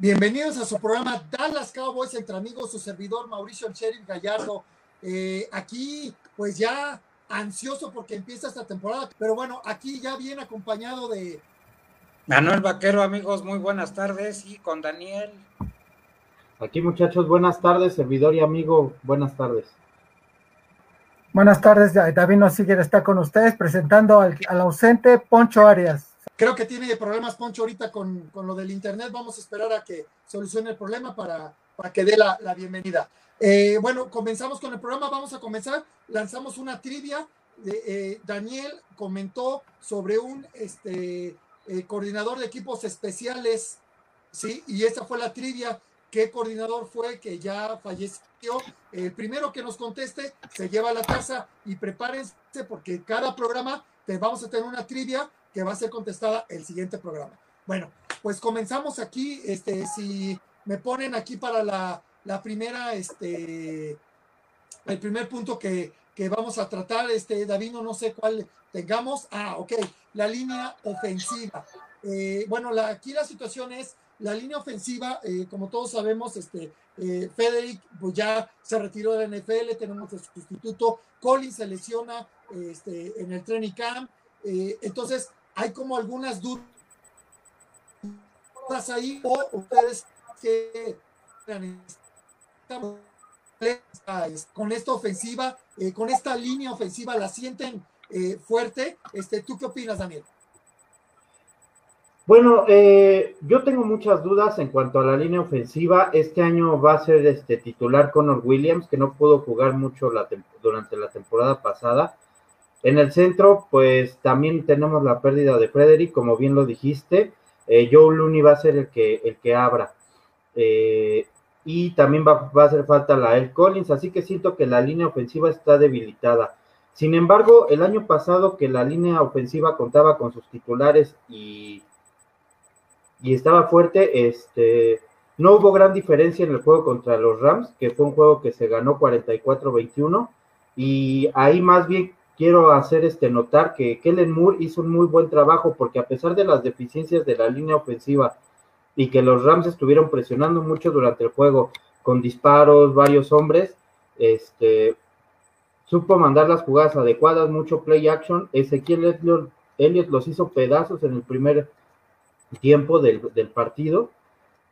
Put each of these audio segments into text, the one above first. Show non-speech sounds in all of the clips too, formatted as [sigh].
Bienvenidos a su programa Dallas Cowboys entre amigos, su servidor Mauricio El Sheriff Gallardo. Eh, aquí, pues ya ansioso porque empieza esta temporada, pero bueno, aquí ya bien acompañado de Manuel Vaquero, amigos, muy buenas tardes y con Daniel. Aquí muchachos, buenas tardes, servidor y amigo, buenas tardes. Buenas tardes, David Nosiger está con ustedes presentando al, ausente Poncho Arias. Creo que tiene problemas Poncho ahorita con, lo del internet, vamos a esperar a que solucione el problema para, para que dé la, bienvenida. Eh, bueno, comenzamos con el programa, vamos a comenzar, lanzamos una trivia. Eh, Daniel comentó sobre un este, eh, coordinador de equipos especiales, ¿sí? Y esa fue la trivia. ¿Qué coordinador fue que ya falleció? El primero que nos conteste se lleva la taza y prepárense porque cada programa te vamos a tener una trivia que va a ser contestada el siguiente programa. Bueno, pues comenzamos aquí. Este, si me ponen aquí para la, la primera, este, el primer punto que, que vamos a tratar, este, David, no sé cuál tengamos. Ah, ok, la línea ofensiva. Eh, bueno, la, aquí la situación es la línea ofensiva, eh, como todos sabemos, este, eh, Federic pues ya se retiró de la NFL, tenemos el sustituto, Collins se lesiona este, en el training camp, entonces hay como algunas dudas ahí, o ustedes que con esta ofensiva, con esta línea ofensiva, la sienten eh, fuerte. Este, ¿Tú qué opinas, Daniel? Bueno, eh, yo tengo muchas dudas en cuanto a la línea ofensiva. Este año va a ser este titular Connor Williams, que no pudo jugar mucho durante la temporada pasada. En el centro, pues también tenemos la pérdida de Frederick, como bien lo dijiste. Eh, Joe Looney va a ser el que, el que abra. y también va, va, a hacer falta la El Collins, así que siento que la línea ofensiva está debilitada. Sin embargo, el año pasado que la línea ofensiva contaba con sus titulares y, y estaba fuerte, este, no hubo gran diferencia en el juego contra los Rams, que fue un juego que se ganó 44-21, y ahí más bien quiero hacer este notar que Kellen Moore hizo un muy buen trabajo porque a pesar de las deficiencias de la línea ofensiva y que los Rams estuvieron presionando mucho durante el juego con disparos, varios hombres, este, supo mandar las jugadas adecuadas, mucho play action. Ezequiel Elliott, los hizo pedazos en el primer tiempo del, partido.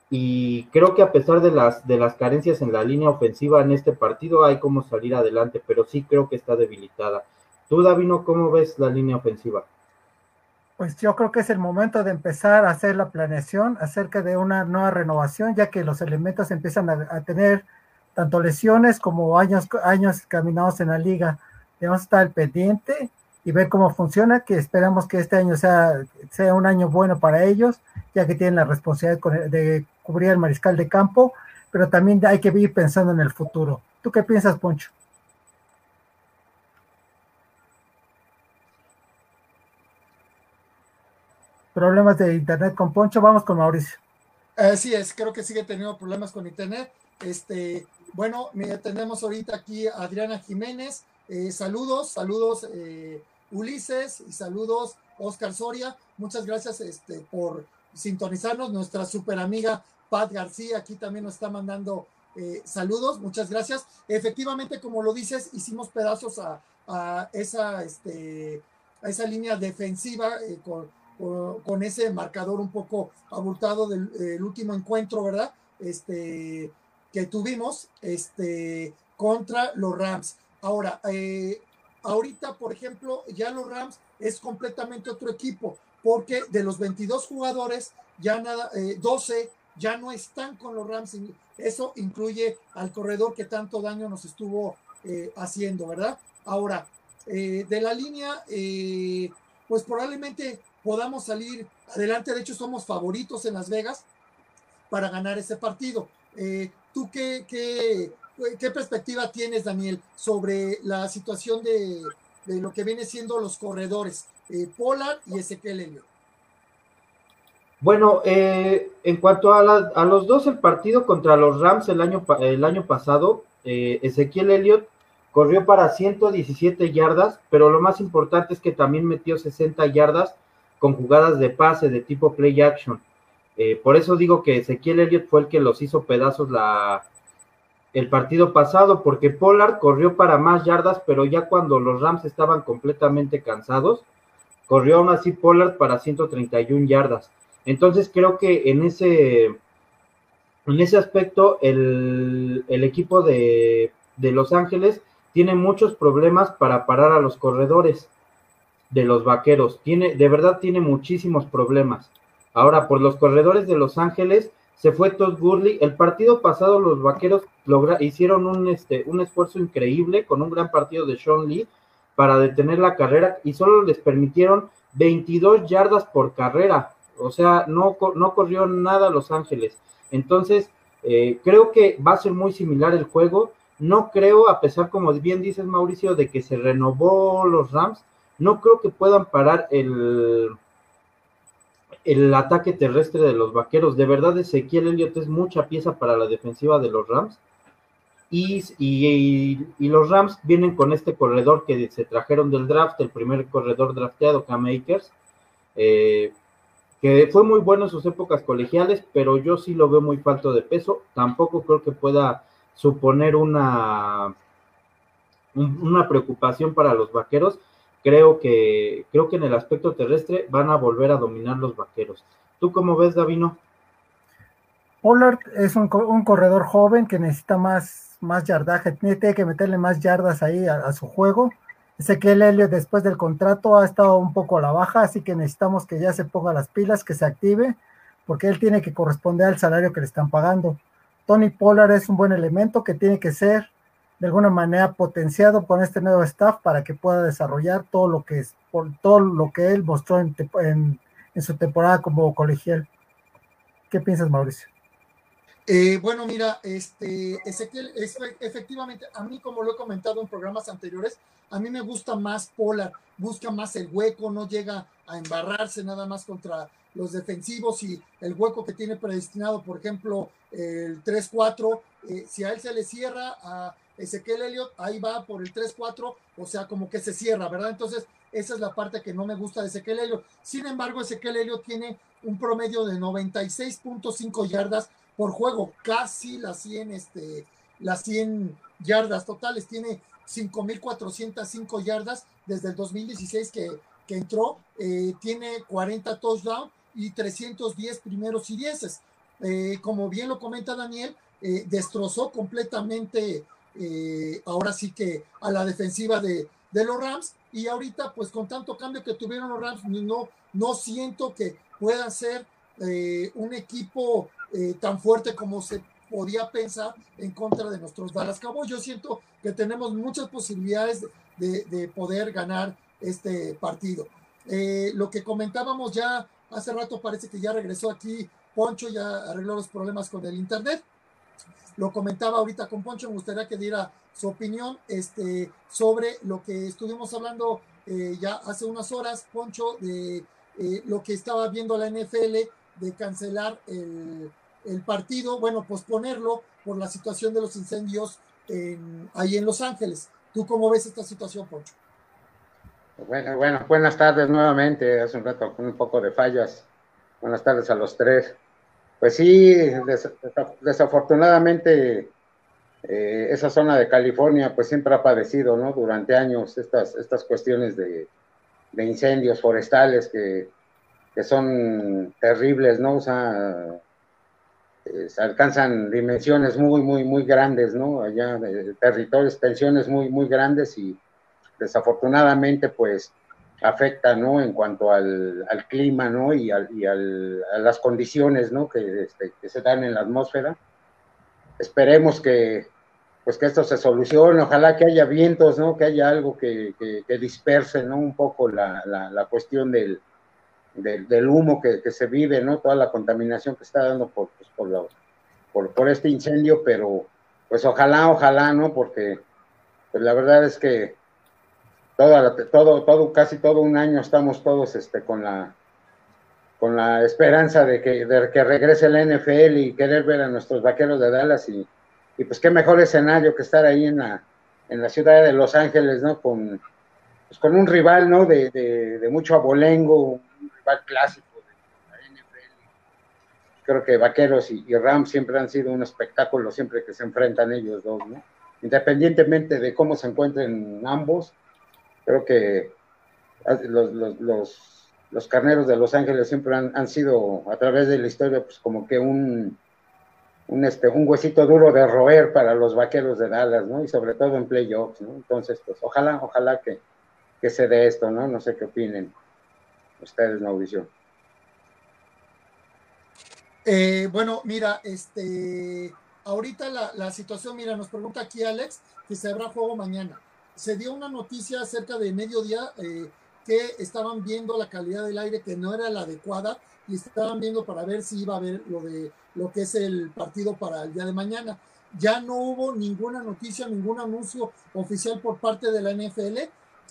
Y creo que a pesar de las, de las carencias en la línea ofensiva en este partido, hay como salir adelante, pero sí creo que está debilitada. Tú, Davino, ¿cómo ves la línea ofensiva? Pues yo creo que es el momento de empezar a hacer la planeación acerca de una nueva renovación, ya que los elementos empiezan a tener tanto lesiones como años, años caminados en la liga. Debemos estar al pendiente y ver cómo funciona, que esperamos que este año sea, sea un año bueno para ellos, ya que tienen la responsabilidad de cubrir el mariscal de campo, pero también hay que ir pensando en el futuro. ¿Tú qué piensas, Poncho? Problemas de internet con Poncho, vamos con Mauricio. Así es, creo que sigue teniendo problemas con internet. Este, bueno, tenemos ahorita aquí a Adriana Jiménez. Eh, saludos, saludos eh, Ulises y saludos Oscar Soria. Muchas gracias este, por sintonizarnos. Nuestra super amiga Pat García aquí también nos está mandando eh, saludos. Muchas gracias. Efectivamente, como lo dices, hicimos pedazos a, esa, este, a esa línea defensiva con, con, ese marcador un poco abultado del último encuentro, ¿verdad? Este, que tuvimos este, contra los Rams. Ahora, eh, ahorita, por ejemplo, ya los Rams es completamente otro equipo, porque de los 22 jugadores, ya nada, 12 eh, ya no están con los Rams. Eso incluye al corredor que tanto daño nos estuvo eh, haciendo, ¿verdad? Ahora, de la línea, pues probablemente podamos salir adelante. De hecho, somos favoritos en Las Vegas para ganar ese partido. ¿Tú qué, qué, perspectiva tienes, Daniel, sobre la situación de, lo que viene siendo los corredores, eh, Pollard y Ezequiel Elliott? Bueno, eh, en cuanto a, los dos, el partido contra los Rams el año, el año pasado, eh, Ezequiel Elliott corrió para 117 yardas, pero lo más importante es que también metió 60 yardas con jugadas de pase de tipo play action. Eh, por eso digo que Ezequiel Elliott fue el que los hizo pedazos la, el partido pasado, porque Pollard corrió para más yardas, pero ya cuando los Rams estaban completamente cansados, corrió aún así Pollard para 131 yardas. Entonces creo que en ese, en ese aspecto el, el equipo de, de Los Ángeles tiene muchos problemas para parar a los corredores de los vaqueros. Tiene, de verdad tiene muchísimos problemas. Ahora, por los corredores de Los Ángeles, se fue Todd Gurley. El partido pasado los vaqueros logra, hicieron un, este, un esfuerzo increíble con un gran partido de Sean Lee para detener la carrera y solo les permitieron 22 yardas por carrera. O sea, no, no corrió nada Los Ángeles. Entonces, eh, creo que va a ser muy similar el juego. No creo, a pesar, como bien dices, Mauricio, de que se renovó los Rams, no creo que puedan parar el, el ataque terrestre de los vaqueros. De verdad, Ezequiel Elliott es mucha pieza para la defensiva de los Rams. Y, y, los Rams vienen con este corredor que se trajeron del draft, el primer corredor drafteado, Cam Akers, eh, que fue muy bueno en sus épocas colegiales, pero yo sí lo veo muy falto de peso. Tampoco creo que pueda suponer una, una preocupación para los vaqueros creo que, creo que en el aspecto terrestre van a volver a dominar los vaqueros. ¿Tú cómo ves, Davino? Pollard es un, corredor joven que necesita más, más yardaje, tiene que meterle más yardas ahí a, su juego. Sé que el Helio después del contrato ha estado un poco a la baja, así que necesitamos que ya se ponga las pilas, que se active, porque él tiene que corresponder al salario que le están pagando. Tony Pollard es un buen elemento que tiene que ser de alguna manera potenciado con este nuevo staff para que pueda desarrollar todo lo que es, por todo lo que él mostró en, en, su temporada como colegial. ¿Qué piensas, Mauricio? Eh, bueno, mira, este Ezequiel, efectivamente, a mí, como lo he comentado en programas anteriores, a mí me gusta más Polar, busca más el hueco, no llega a embarrarse nada más contra los defensivos y el hueco que tiene predestinado, por ejemplo, el 3-4, eh, si a él se le cierra a Ezequiel Elliott, ahí va por el 3-4, o sea, como que se cierra, ¿verdad? Entonces, esa es la parte que no me gusta de Ezequiel Elliott. Sin embargo, Ezequiel Elliott tiene un promedio de 96.5 yardas por juego, casi las 100, este, las 100 yardas totales. Tiene 5.405 yardas desde el 2016 que, que entró. Eh, tiene 40 touchdowns y 310 primeros y dieces. Eh, como bien lo comenta Daniel, eh, destrozó completamente eh, ahora sí que a la defensiva de, los Rams. Y ahorita, pues con tanto cambio que tuvieron los Rams, no, no siento que pueda ser eh, un equipo eh, tan fuerte como se podía pensar en contra de nuestros Dallas Cowboys. Yo siento que tenemos muchas posibilidades de, poder ganar este partido. lo que comentábamos ya hace rato, parece que ya regresó aquí Poncho, ya arregló los problemas con el Internet lo comentaba ahorita con Poncho, me gustaría que diera su opinión este, sobre lo que estuvimos hablando eh, ya hace unas horas, Poncho, de eh, lo que estaba viendo la NFL de cancelar el, partido, bueno, posponerlo por la situación de los incendios ahí en Los Ángeles. ¿Tú cómo ves esta situación, Poncho? Bueno, bueno, buenas tardes nuevamente. Hace un rato con un poco de fallas. Buenas tardes a los tres. Pues sí, desafortunadamente eh, esa zona de California pues siempre ha padecido, ¿no? Durante años estas, estas cuestiones de, incendios forestales que, son terribles, ¿no? O sea, eh, alcanzan dimensiones muy, muy, muy grandes, ¿no? Allá, de territorios, extensiones muy, muy grandes y desafortunadamente pues afecta, ¿no? En cuanto al, clima, ¿no? Y, al, y al, a las condiciones, ¿no? Este, que, se dan en la atmósfera. Esperemos que, pues que esto se solucione, ojalá que haya vientos, ¿no? Que haya algo que, que, disperse, ¿no? Un poco la, la, cuestión del, del, humo que, se vive, ¿no? Toda la contaminación que está dando por, pues, por, por, por este incendio, pero pues ojalá, ojalá, ¿no? Porque pues la verdad es que todo, casi todo un año estamos todos este, con la la esperanza de que, de regrese el NFL y querer ver a nuestros vaqueros de Dallas y, pues qué mejor escenario que estar ahí en la, en la ciudad de Los Ángeles, ¿no? Con, pues un rival, ¿no? De, de, mucho abolengo, un rival clásico de la NFL. creo que Vaqueros y, Rams siempre han sido un espectáculo siempre que se enfrentan ellos dos, ¿no? Independientemente de cómo se encuentren ambos, creo que los, los, los, carneros de Los Ángeles siempre han, han, sido, a través de la historia, pues como que un, un, este, un huesito duro de roer para los vaqueros de Dallas, ¿no? Y sobre todo en playoffs, ¿no? Entonces, pues ojalá, ojalá que, que se dé esto, ¿no? No sé qué opinen ustedes, Mauricio. Eh, bueno, mira, este, ahorita la, situación, mira, nos pregunta aquí Alex que se habrá juego mañana. Se dio una noticia cerca de mediodía eh, que estaban viendo la calidad del aire que no era la adecuada y estaban viendo para ver si iba a haber lo de lo que es el partido para el día de mañana. Ya no hubo ninguna noticia, ningún anuncio oficial por parte de la NFL.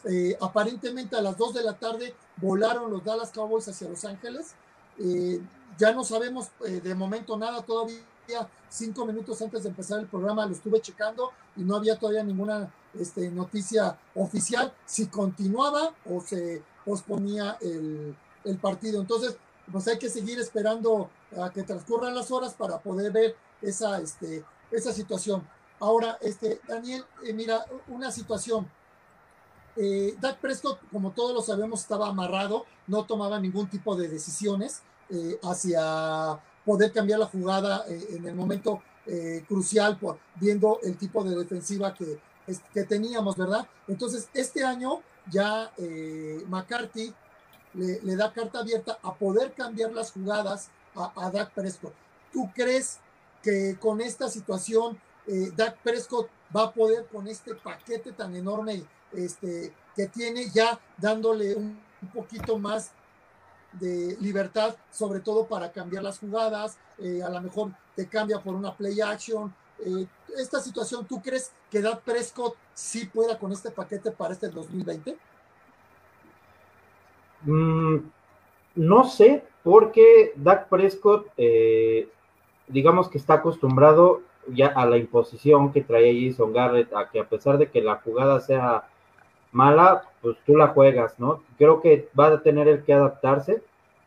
Eh, aparentemente a las 2 de la tarde volaron los Dallas Cowboys hacia Los Ángeles. Eh, ya no sabemos de momento nada, todavía cinco minutos antes de empezar el programa lo estuve checando y no había todavía ninguna este, noticia oficial si continuaba o se posponía el, el partido. Entonces, pues hay que seguir esperando a que transcurran las horas para poder ver esa, este, esa situación. Ahora, este, Daniel, eh, mira, una situación. Eh, Dak Prescott, como todos lo sabemos, estaba amarrado, no tomaba ningún tipo de decisiones eh, hacia poder cambiar la jugada eh, en el momento crucial, por, viendo el tipo de defensiva que, que teníamos, ¿verdad? Entonces, este año ya McCarthy le, da carta abierta a poder cambiar las jugadas a, a Dak Prescott. ¿Tú crees que con esta situación eh, Dak Prescott va a poder con este paquete tan enorme este, que tiene ya dándole un, poquito más de libertad, sobre todo para cambiar las jugadas, eh, a lo mejor te cambia por una play action. Eh, esta situación, ¿tú crees que Dak Prescott sí pueda con este paquete para este 2020? Mm, no sé, porque Dak Prescott, eh, digamos que está acostumbrado ya a la imposición que trae Jason Garrett, a que a pesar de que la jugada sea mala, pues tú la juegas, ¿no? Creo que va a tener el que adaptarse.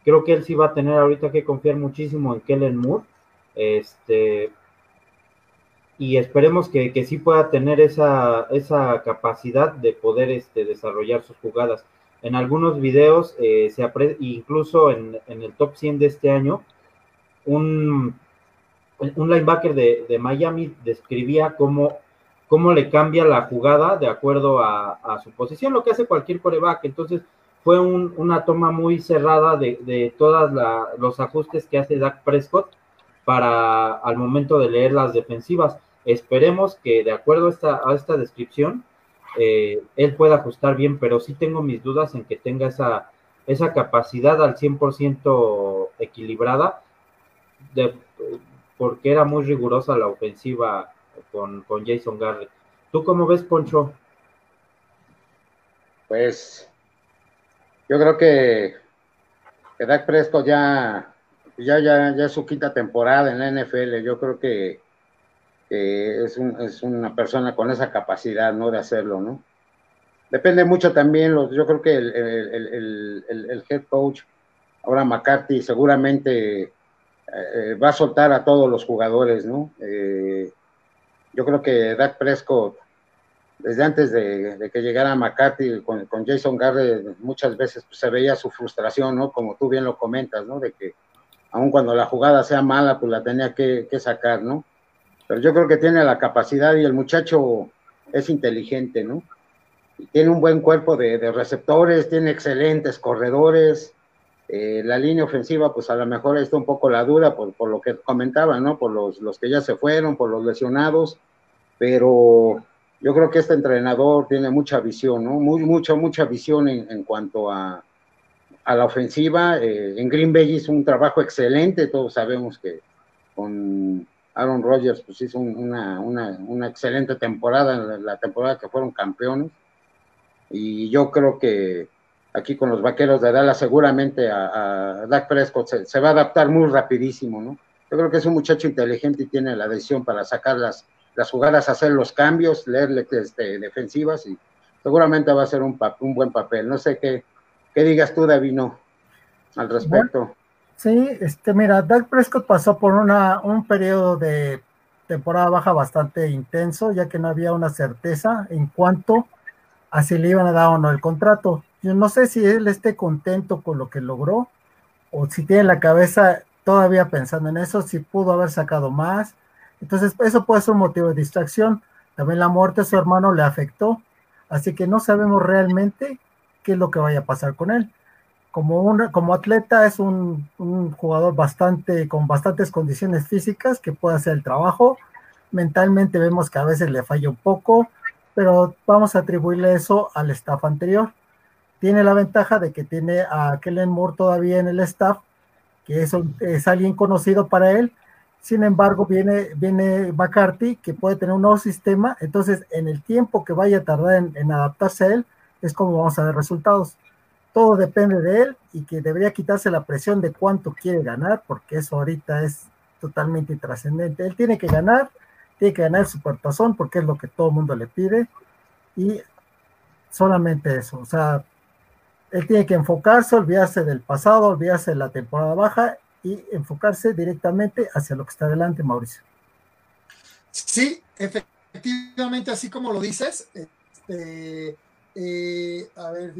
Creo que él sí va a tener ahorita que confiar muchísimo en Kellen Moore. Este, y esperemos que, que sí pueda tener esa, esa capacidad de poder este, desarrollar sus jugadas en algunos videos, eh, se incluso en, el top 100 de este año, un, un linebacker de, Miami describía cómo, cómo, le cambia la jugada de acuerdo a, su posición, lo que hace cualquier coreback. Entonces, fue una toma muy cerrada de, todos los ajustes que hace Dak Prescott para al momento de leer las defensivas. Esperemos que de acuerdo a esta, descripción, eh, él pueda ajustar bien, pero sí tengo mis dudas en que tenga esa, esa capacidad al 100% equilibrada, de, porque era muy rigurosa la ofensiva con, con Jason Garrett. ¿Tú cómo ves, Poncho? Pues yo creo que, que Dak Prescott ya, ya, ya, ya es su quinta temporada en la NFL. Yo creo que es, es, una persona con esa capacidad, ¿no? De hacerlo, ¿no? Depende mucho también, yo creo que el, el, el, el head coach, ahora McCarthy, seguramente eh, va a soltar a todos los jugadores, ¿no? Eh, yo creo que Dak Prescott, desde antes de, que llegara McCarthy con, con, Jason Garrett, muchas veces pues, se veía su frustración, ¿no? Como tú bien lo comentas, ¿no? De que aun cuando la jugada sea mala, pues la tenía que sacar, ¿no? Pero yo creo que tiene la capacidad y el muchacho es inteligente, ¿no? tiene un buen cuerpo de, receptores, tiene excelentes corredores. Eh, la línea ofensiva, pues a lo mejor está un poco la duda por, lo que comentaba, ¿no? Por los, que ya se fueron, por los lesionados, pero yo creo que este entrenador tiene mucha visión, ¿no? Muy, mucha, mucha visión en, cuanto a, a, la ofensiva. Eh, en Green Bay hizo un trabajo excelente, todos sabemos que con Aaron Rodgers pues hizo una, una, una, excelente temporada, la temporada que fueron campeones. Y yo creo que aquí con los vaqueros de Dallas seguramente a, a Dak Prescott se, va a adaptar muy rapidísimo, ¿no? Yo creo que es un muchacho inteligente y tiene la decisión para sacar las, las jugadas, hacer los cambios, leerle este, defensivas y seguramente va a ser un, un buen papel. No sé qué, qué digas tú, Davino, al respecto. Sí, este, mira, Dak Prescott pasó por una, un periodo de temporada baja bastante intenso, ya que no había una certeza en cuanto a si le iban a dar o no el contrato. Yo no sé si él esté contento con lo que logró o si tiene la cabeza todavía pensando en eso, si pudo haber sacado más. Entonces, eso puede ser un motivo de distracción. También la muerte de su hermano le afectó, así que no sabemos realmente qué es lo que vaya a pasar con él. Como, un, como atleta es un, un jugador bastante, con bastantes condiciones físicas que puede hacer el trabajo. Mentalmente vemos que a veces le falla un poco, pero vamos a atribuirle eso al staff anterior. Tiene la ventaja de que tiene a Kellen Moore todavía en el staff, que es, es alguien conocido para él. Sin embargo, viene, viene McCarthy, que puede tener un nuevo sistema. Entonces, en el tiempo que vaya a tardar en, en adaptarse a él, es como vamos a ver resultados. Todo depende de él y que debería quitarse la presión de cuánto quiere ganar, porque eso ahorita es totalmente intrascendente. Él tiene que ganar tiene que ganar su portazón porque es lo que todo el mundo le pide y solamente eso, o sea, él tiene que enfocarse, olvidarse del pasado, olvidarse de la temporada baja y enfocarse directamente hacia lo que está adelante, Mauricio. Sí, efectivamente, así como lo dices, este, eh, a ver,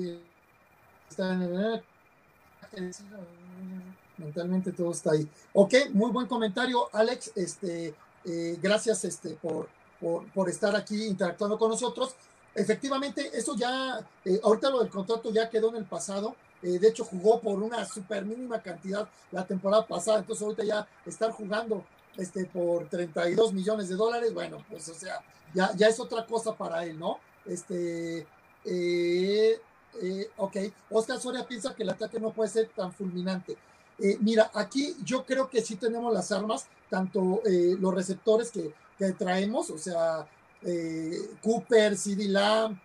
mentalmente todo está ahí. Ok, muy buen comentario, Alex. Este, eh, gracias este, por, por, estar aquí interactuando con nosotros. Efectivamente, eso ya, eh, ahorita lo del contrato ya quedó en el pasado. Eh, de hecho, jugó por una super mínima cantidad la temporada pasada. Entonces, ahorita ya estar jugando este, por 32 millones de dólares, bueno, pues, o sea, ya, ya es otra cosa para él, ¿no? Este, ok, Oscar Soria piensa que el ataque no puede ser tan fulminante. Eh, mira, aquí yo creo que sí tenemos las armas, tanto eh, los receptores que, traemos, o sea, eh, Cooper, CD Lamb,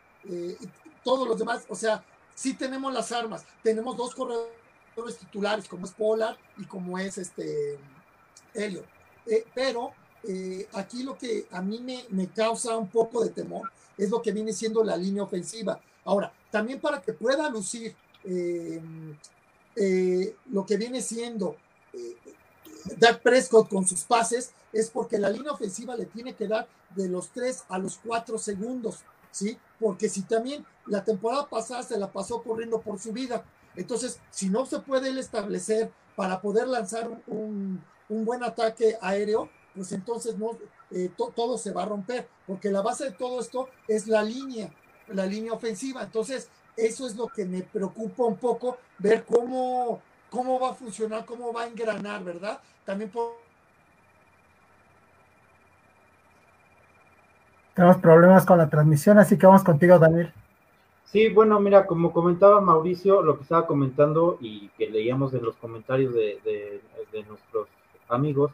todos los demás, o sea, sí tenemos las armas. Tenemos dos corredores titulares, como es Pollard y como es este Helio. pero aquí lo que a mí me, me causa un poco de temor es lo que viene siendo la línea ofensiva. Ahora, también para que pueda lucir eh, lo que viene siendo eh, Dak Prescott con sus pases es porque la línea ofensiva le tiene que dar de los 3 a los 4 segundos, ¿sí? Porque si también la temporada pasada se la pasó corriendo por su vida, entonces si no se puede él establecer para poder lanzar un, buen ataque aéreo, pues entonces no, eh, todo se va a romper, porque la base de todo esto es la línea, la línea ofensiva. Entonces, eso es lo que me preocupa un poco, ver cómo, cómo va a funcionar, cómo va a engranar, ¿verdad? También por... Tenemos problemas con la transmisión, así que vamos contigo, Daniel. Sí, bueno, mira, como comentaba Mauricio, lo que estaba comentando y que leíamos en los comentarios de, de nuestros amigos,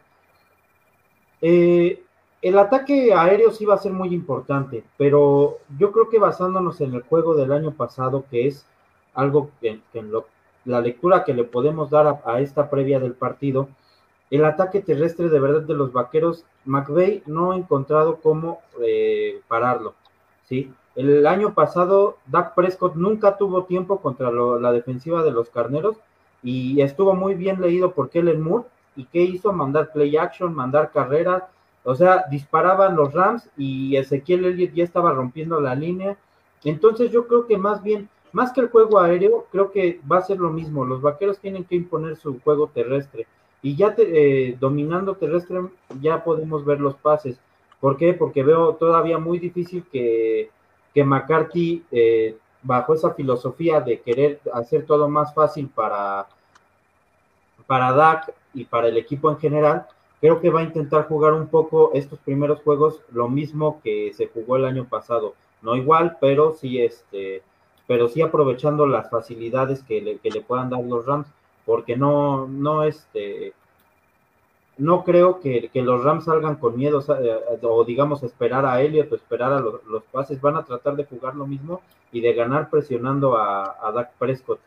eh, el ataque aéreo sí va a ser muy importante, pero yo creo que basándonos en el juego del año pasado, que es algo que, en lo, la lectura que le podemos dar a, esta previa del partido, el ataque terrestre de verdad de los vaqueros, McVeigh no ha encontrado cómo eh, pararlo, ¿sí? El año pasado, Dak Prescott nunca tuvo tiempo contra la defensiva de los carneros y estuvo muy bien leído por Kellen Moore. ¿Y qué hizo? Mandar play action, mandar carreras, o sea, disparaban los Rams y Ezequiel Elliott ya estaba rompiendo la línea. Entonces yo creo que más bien, más que el juego aéreo, creo que va a ser lo mismo. Los vaqueros tienen que imponer su juego terrestre. Y ya eh, dominando terrestre, ya podemos ver los pases. ¿Por qué? Porque veo todavía muy difícil que, que McCarthy, eh, bajo esa filosofía de querer hacer todo más fácil para, para Dak y para el equipo en general, creo que va a intentar jugar un poco estos primeros juegos lo mismo que se jugó el año pasado. No igual, pero sí, este, pero sí aprovechando las facilidades que le, que le puedan dar los Rams, porque no, no, este, no creo que, los Rams salgan con miedo o digamos esperar a Elliot o esperar a los, pases, van a tratar de jugar lo mismo y de ganar presionando a, a Dak Prescott.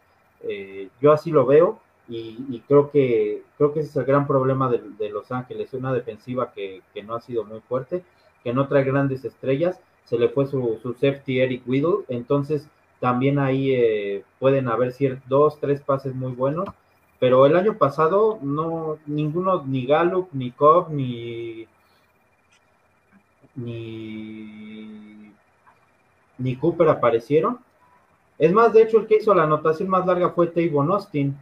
Eh, yo así lo veo y, creo que creo que ese es el gran problema de, Los Ángeles, una defensiva que, no ha sido muy fuerte, que no trae grandes estrellas, se le fue su, su safety Eric Whittle, entonces también ahí eh, pueden haber ciertos dos, tres pases muy buenos, pero el año pasado no, ninguno, ni Gallup, ni Cobb, ni, ni, Cooper aparecieron. Es más, de hecho, el que hizo la anotación más larga fue Tavon Austin.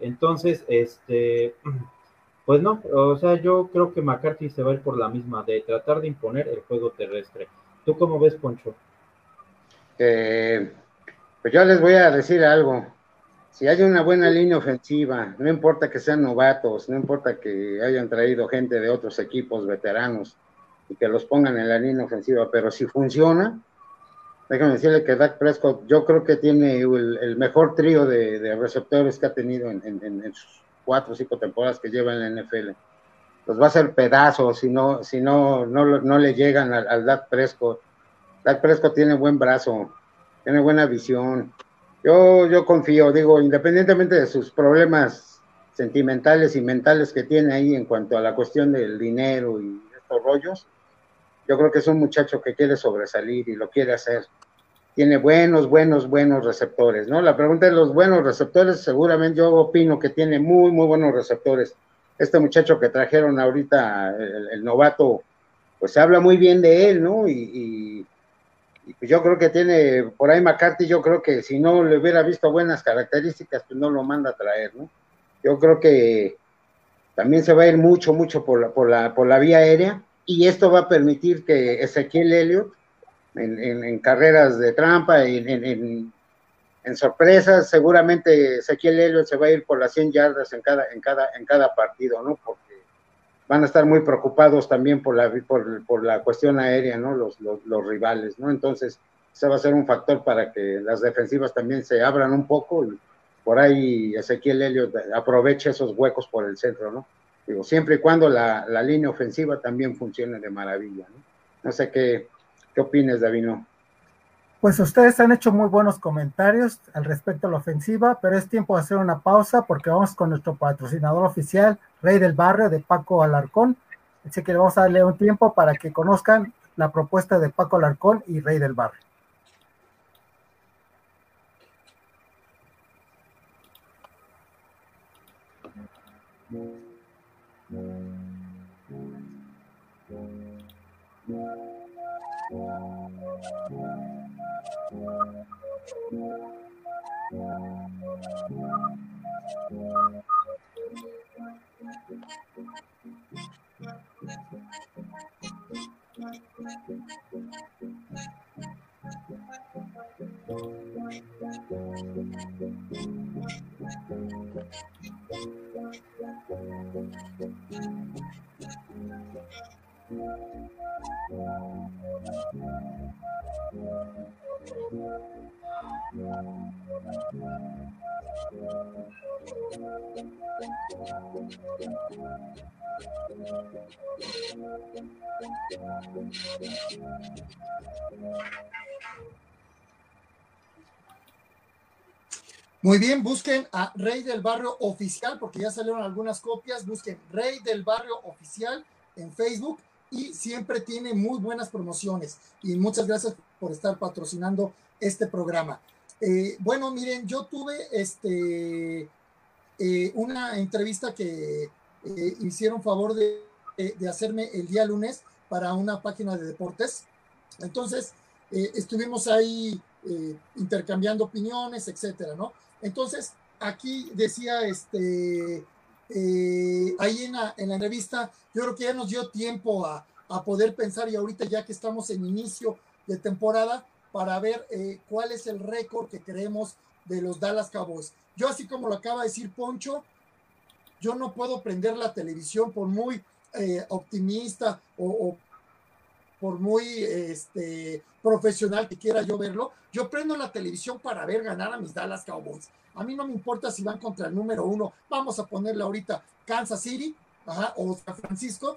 Entonces, este, [clears throat] pues no, o sea, yo creo que McCarthy se va a ir por la misma, de tratar de imponer el juego terrestre. ¿Tú cómo ves, Poncho? Eh, pues yo les voy a decir algo. Si hay una buena línea ofensiva, no importa que sean novatos, no importa que hayan traído gente de otros equipos veteranos y que los pongan en la línea ofensiva, pero si funciona, déjame decirle que Dak Prescott, yo creo que tiene el, mejor trío de, receptores que ha tenido en, sus cuatro o cinco temporadas que lleva en la NFL. Los va a hacer pedazos si no, si no, no, le llegan al, al Dak Prescott. Dak Prescott tiene buen brazo, tiene buena visión. Yo, yo confío, digo, independientemente de sus problemas sentimentales y mentales que tiene ahí en cuanto a la cuestión del dinero y estos rollos, yo creo que es un muchacho que quiere sobresalir y lo quiere hacer. Tiene buenos, buenos, buenos receptores, ¿no? La pregunta de los buenos receptores, seguramente yo opino que tiene muy, muy buenos receptores. Este muchacho que trajeron ahorita, el, novato, pues se habla muy bien de él, ¿no? Y, pues yo creo que tiene, por ahí McCarthy, yo creo que si no le hubiera visto buenas características, pues no lo manda a traer, ¿no? Yo creo que también se va a ir mucho, mucho por la, por la, por la vía aérea y esto va a permitir que Ezequiel Elliott, en, carreras de trampa, en, en, sorpresas, seguramente Ezequiel Elliott se va a ir por las 100 yardas en cada, en cada, partido, ¿no? Porque van a estar muy preocupados también por la, por, por la cuestión aérea, ¿no? Los, los, los, rivales, ¿no? Entonces, ese va a ser un factor para que las defensivas también se abran un poco y por ahí Ezequiel Elliott aproveche esos huecos por el centro, ¿no? Digo, siempre y cuando la, línea ofensiva también funcione de maravilla. No, no sé qué, qué opines, Davino. Pues ustedes han hecho muy buenos comentarios al respecto a la ofensiva, pero es tiempo de hacer una pausa porque vamos con nuestro patrocinador oficial, Rey del Barrio, de Paco Alarcón. Así que le vamos a darle un tiempo para que conozcan la propuesta de Paco Alarcón y Rey del Barrio. Muy bien, busquen a Rey del Barrio Oficial, porque ya salieron algunas copias. Busquen Rey del Barrio Oficial en Facebook y siempre tiene muy buenas promociones. Y muchas gracias por estar patrocinando este programa. Eh, bueno, miren, yo tuve este, eh, una entrevista que eh, hicieron favor de, de, hacerme el día lunes para una página de deportes. Entonces, estuvimos ahí intercambiando opiniones, etcétera, ¿no? Entonces, aquí decía este, ahí en la, en la entrevista, yo creo que ya nos dio tiempo a, a poder pensar y ahorita ya que estamos en inicio de temporada para ver eh, cuál es el récord que creemos de los Dallas Cowboys. Yo así como lo acaba de decir Poncho, yo no puedo prender la televisión por muy eh, optimista o, por muy este, profesional que quiera yo verlo. Yo prendo la televisión para ver ganar a mis Dallas Cowboys. A mí no me importa si van contra el número uno. Vamos a ponerle ahorita Kansas City o San Francisco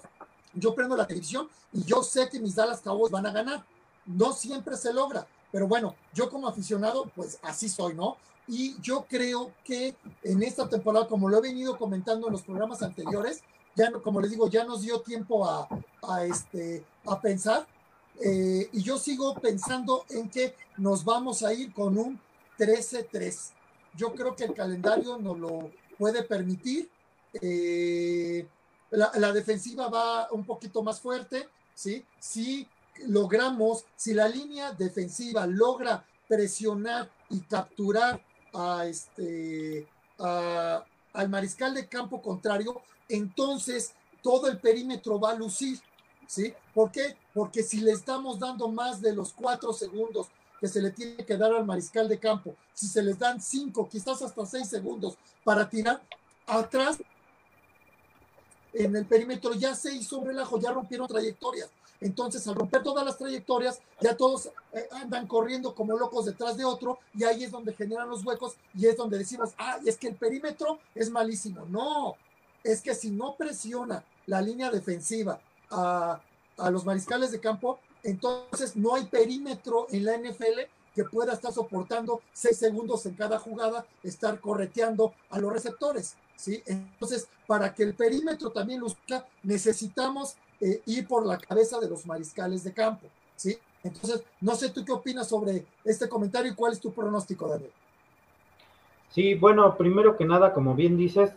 yo prendo la televisión y yo sé que mis Dallas Cowboys van a ganar. No siempre se logra, pero bueno, yo como aficionado, pues así soy, ¿no? Y yo creo que en esta temporada, como lo he venido comentando en los programas anteriores, ya como les digo, ya nos dio tiempo a, este, a pensar. Eh, y yo sigo pensando en que nos vamos a ir con un 13-3. Yo creo que el calendario nos lo puede permitir. Eh, la, defensiva va un poquito más fuerte, ¿sí? Si logramos, si la línea defensiva logra presionar y capturar a este, al mariscal de campo contrario, entonces todo el perímetro va a lucir, ¿sí? ¿Por qué? Porque si le estamos dando más de los cuatro segundos que se le tiene que dar al mariscal de campo, si se les dan cinco, quizás hasta seis segundos para tirar, atrás en el perímetro ya se hizo un relajo, ya rompieron trayectorias. Entonces, al romper todas las trayectorias, ya todos eh, andan corriendo como locos detrás de otro y ahí es donde generan los huecos y es donde decimos, ah, es que el perímetro es malísimo. No, es que si no presiona la línea defensiva a, a los mariscales de campo, entonces no hay perímetro en la NFL que pueda estar soportando seis segundos en cada jugada, estar correteando a los receptores. ¿sí? Entonces, para que el perímetro también luzca, necesitamos eh, ir por la cabeza de los mariscales de campo. ¿sí? Entonces, no sé tú qué opinas sobre este comentario y cuál es tu pronóstico, Daniel. Sí, bueno, primero que nada, como bien dices,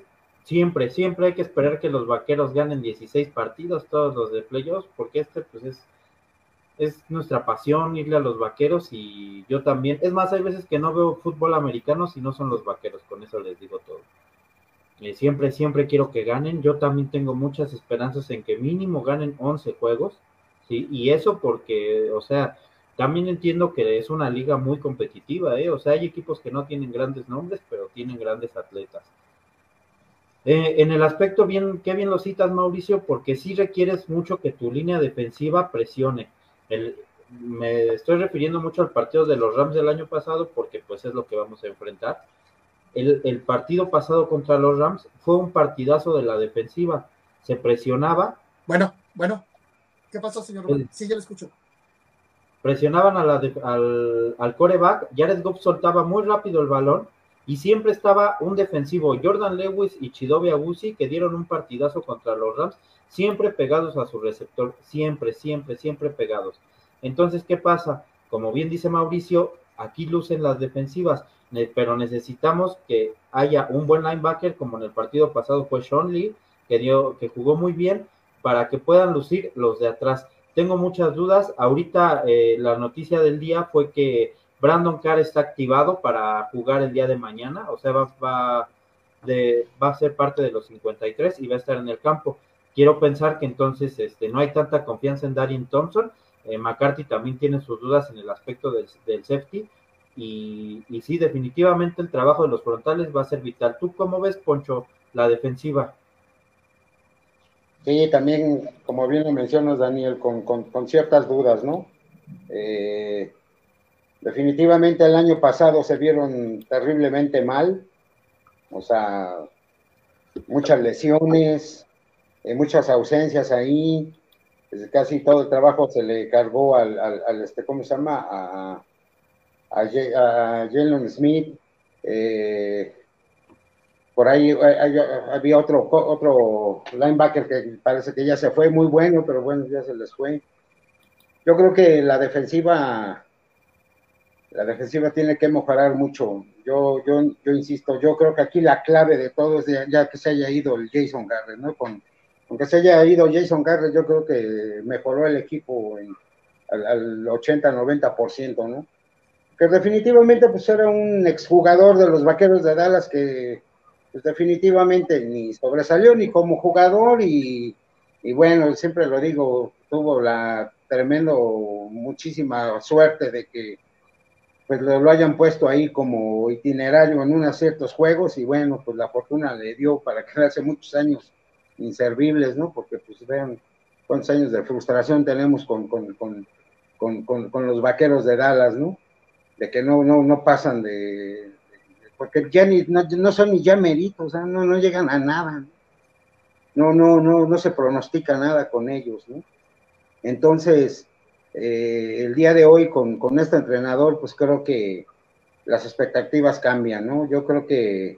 siempre, siempre hay que esperar que los vaqueros ganen 16 partidos, todos los de playoffs, porque este pues es es nuestra pasión irle a los vaqueros y yo también. Es más, hay veces que no veo fútbol americano si no son los vaqueros, con eso les digo todo. Eh, siempre, siempre quiero que ganen. Yo también tengo muchas esperanzas en que mínimo ganen 11 juegos, ¿sí? Y eso porque, o sea, también entiendo que es una liga muy competitiva, ¿eh? O sea, hay equipos que no tienen grandes nombres, pero tienen grandes atletas. Eh, en el aspecto bien, qué bien lo citas, Mauricio, porque sí requieres mucho que tu línea defensiva presione me estoy refiriendo mucho al partido de los Rams del año pasado porque pues es lo que vamos a enfrentar. El, partido pasado contra los Rams fue un partidazo de la defensiva. Se presionaba. Bueno, bueno. ¿Qué pasó, señor? sí, ya lo escucho. Presionaban a la al, al coreback. Jared Goff soltaba muy rápido el balón y siempre estaba un defensivo, Jordan Lewis y Chidobe Agusi, que dieron un partidazo contra los Rams siempre pegados a su receptor, siempre, siempre, siempre pegados. Entonces, ¿qué pasa? Como bien dice Mauricio, aquí lucen las defensivas, pero necesitamos que haya un buen linebacker, como en el partido pasado fue Sean Lee, que, dio, que jugó muy bien, para que puedan lucir los de atrás. Tengo muchas dudas. Ahorita eh, la noticia del día fue que Brandon Carr está activado para jugar el día de mañana, o sea, va, de, va a ser parte de los 53 y va a estar en el campo. Quiero pensar que entonces este, no hay tanta confianza en Darien Thompson. Eh, McCarthy también tiene sus dudas en el aspecto del, safety. Y, y, sí, definitivamente el trabajo de los frontales va a ser vital. ¿Tú cómo ves, Poncho, la defensiva? Sí, también, como bien lo mencionas, Daniel, con, ciertas dudas, ¿no? Eh, definitivamente el año pasado se vieron terriblemente mal, o sea, muchas lesiones, muchas ausencias ahí, casi todo el trabajo se le cargó al, al, este, ¿cómo se llama? A, Jalen Smith. Eh, por ahí había otro, otro linebacker que parece que ya se fue, muy bueno, pero bueno, ya se les fue. Yo creo que la defensiva, la defensiva tiene que mejorar mucho. Yo, yo, yo insisto, yo creo que aquí la clave de todo es ya que se haya ido el Jason Garrett, ¿no? Con, aunque se haya ido Jason Garrett, yo creo que mejoró el equipo al, 80-90%, ¿no? Que definitivamente pues era un exjugador de los Vaqueros de Dallas que pues definitivamente ni sobresalió ni como jugador y, bueno, siempre lo digo, tuvo la tremendo, muchísima suerte de que pues lo, lo, hayan puesto ahí como itinerario en unos ciertos juegos y bueno, pues la fortuna le dio para [laughs] quedarse muchos años inservibles, ¿no? Porque pues vean cuántos años de frustración tenemos con, los vaqueros de Dallas, ¿no? De que no, no, no pasan de, porque ya ni, no, son ni ya meritos, sea, no, no llegan a nada, no, no, no, no se pronostica nada con ellos, ¿no? Entonces, eh, el día de hoy con, con este entrenador, pues creo que las expectativas cambian, ¿no? Yo creo que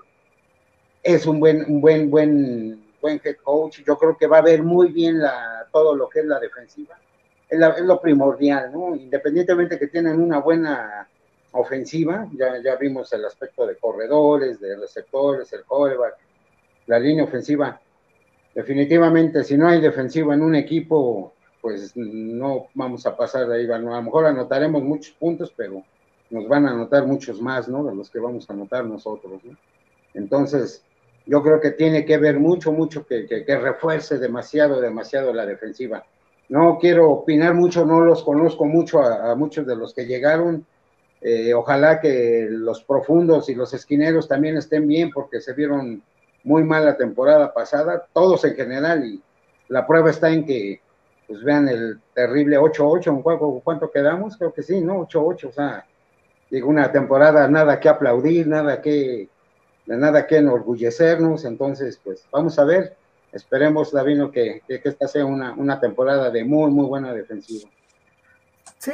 es un buen, un buen, buen buen head coach, yo creo que va a ver muy bien la, todo lo que es la defensiva. Es, lo primordial, ¿no? Independientemente que tienen una buena ofensiva, ya, ya vimos el aspecto de corredores, de receptores, el coreback, la línea ofensiva. Definitivamente, si no hay defensiva en un equipo, pues no vamos a pasar de ahí. a lo mejor anotaremos muchos puntos, pero nos van a anotar muchos más, ¿no? De los que vamos a anotar nosotros, ¿no? Entonces, yo creo que tiene que ver mucho, mucho que, que, refuerce demasiado, demasiado la defensiva. No quiero opinar mucho, no los conozco mucho a, muchos de los que llegaron. Eh, ojalá que los profundos y los esquineros también estén bien porque se vieron muy mal la temporada pasada, todos en general, y la prueba está en que, pues vean el terrible 8-8, ¿en cuánto, quedamos? Creo que sí, ¿no? 8-8, o sea, digo, una temporada nada que aplaudir, nada que nada que enorgullecernos, entonces pues vamos a ver, esperemos Davino que, que, esta sea una, una, temporada de muy, muy buena defensiva. Sí,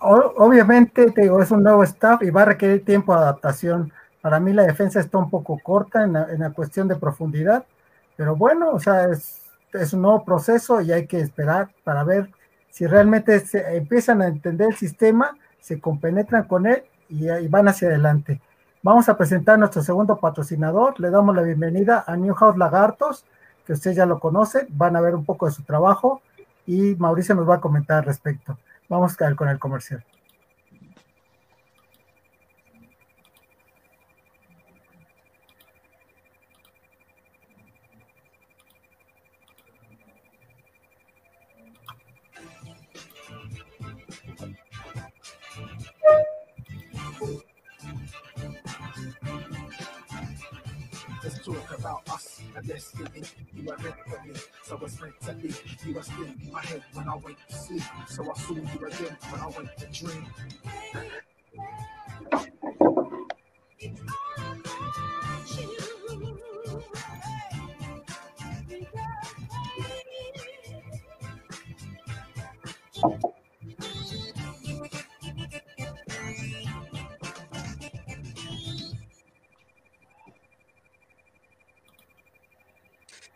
obviamente digo, es un nuevo staff y va a requerir tiempo de adaptación. Para mí la defensa está un poco corta en la, en la cuestión de profundidad, pero bueno, o sea, es, es, un nuevo proceso y hay que esperar para ver si realmente se empiezan a entender el sistema, se compenetran con él y, van hacia adelante. Vamos a presentar nuestro segundo patrocinador. Le damos la bienvenida a New House Lagartos, que ustedes ya lo conocen. Van a ver un poco de su trabajo y Mauricio nos va a comentar al respecto. Vamos a con el comercial.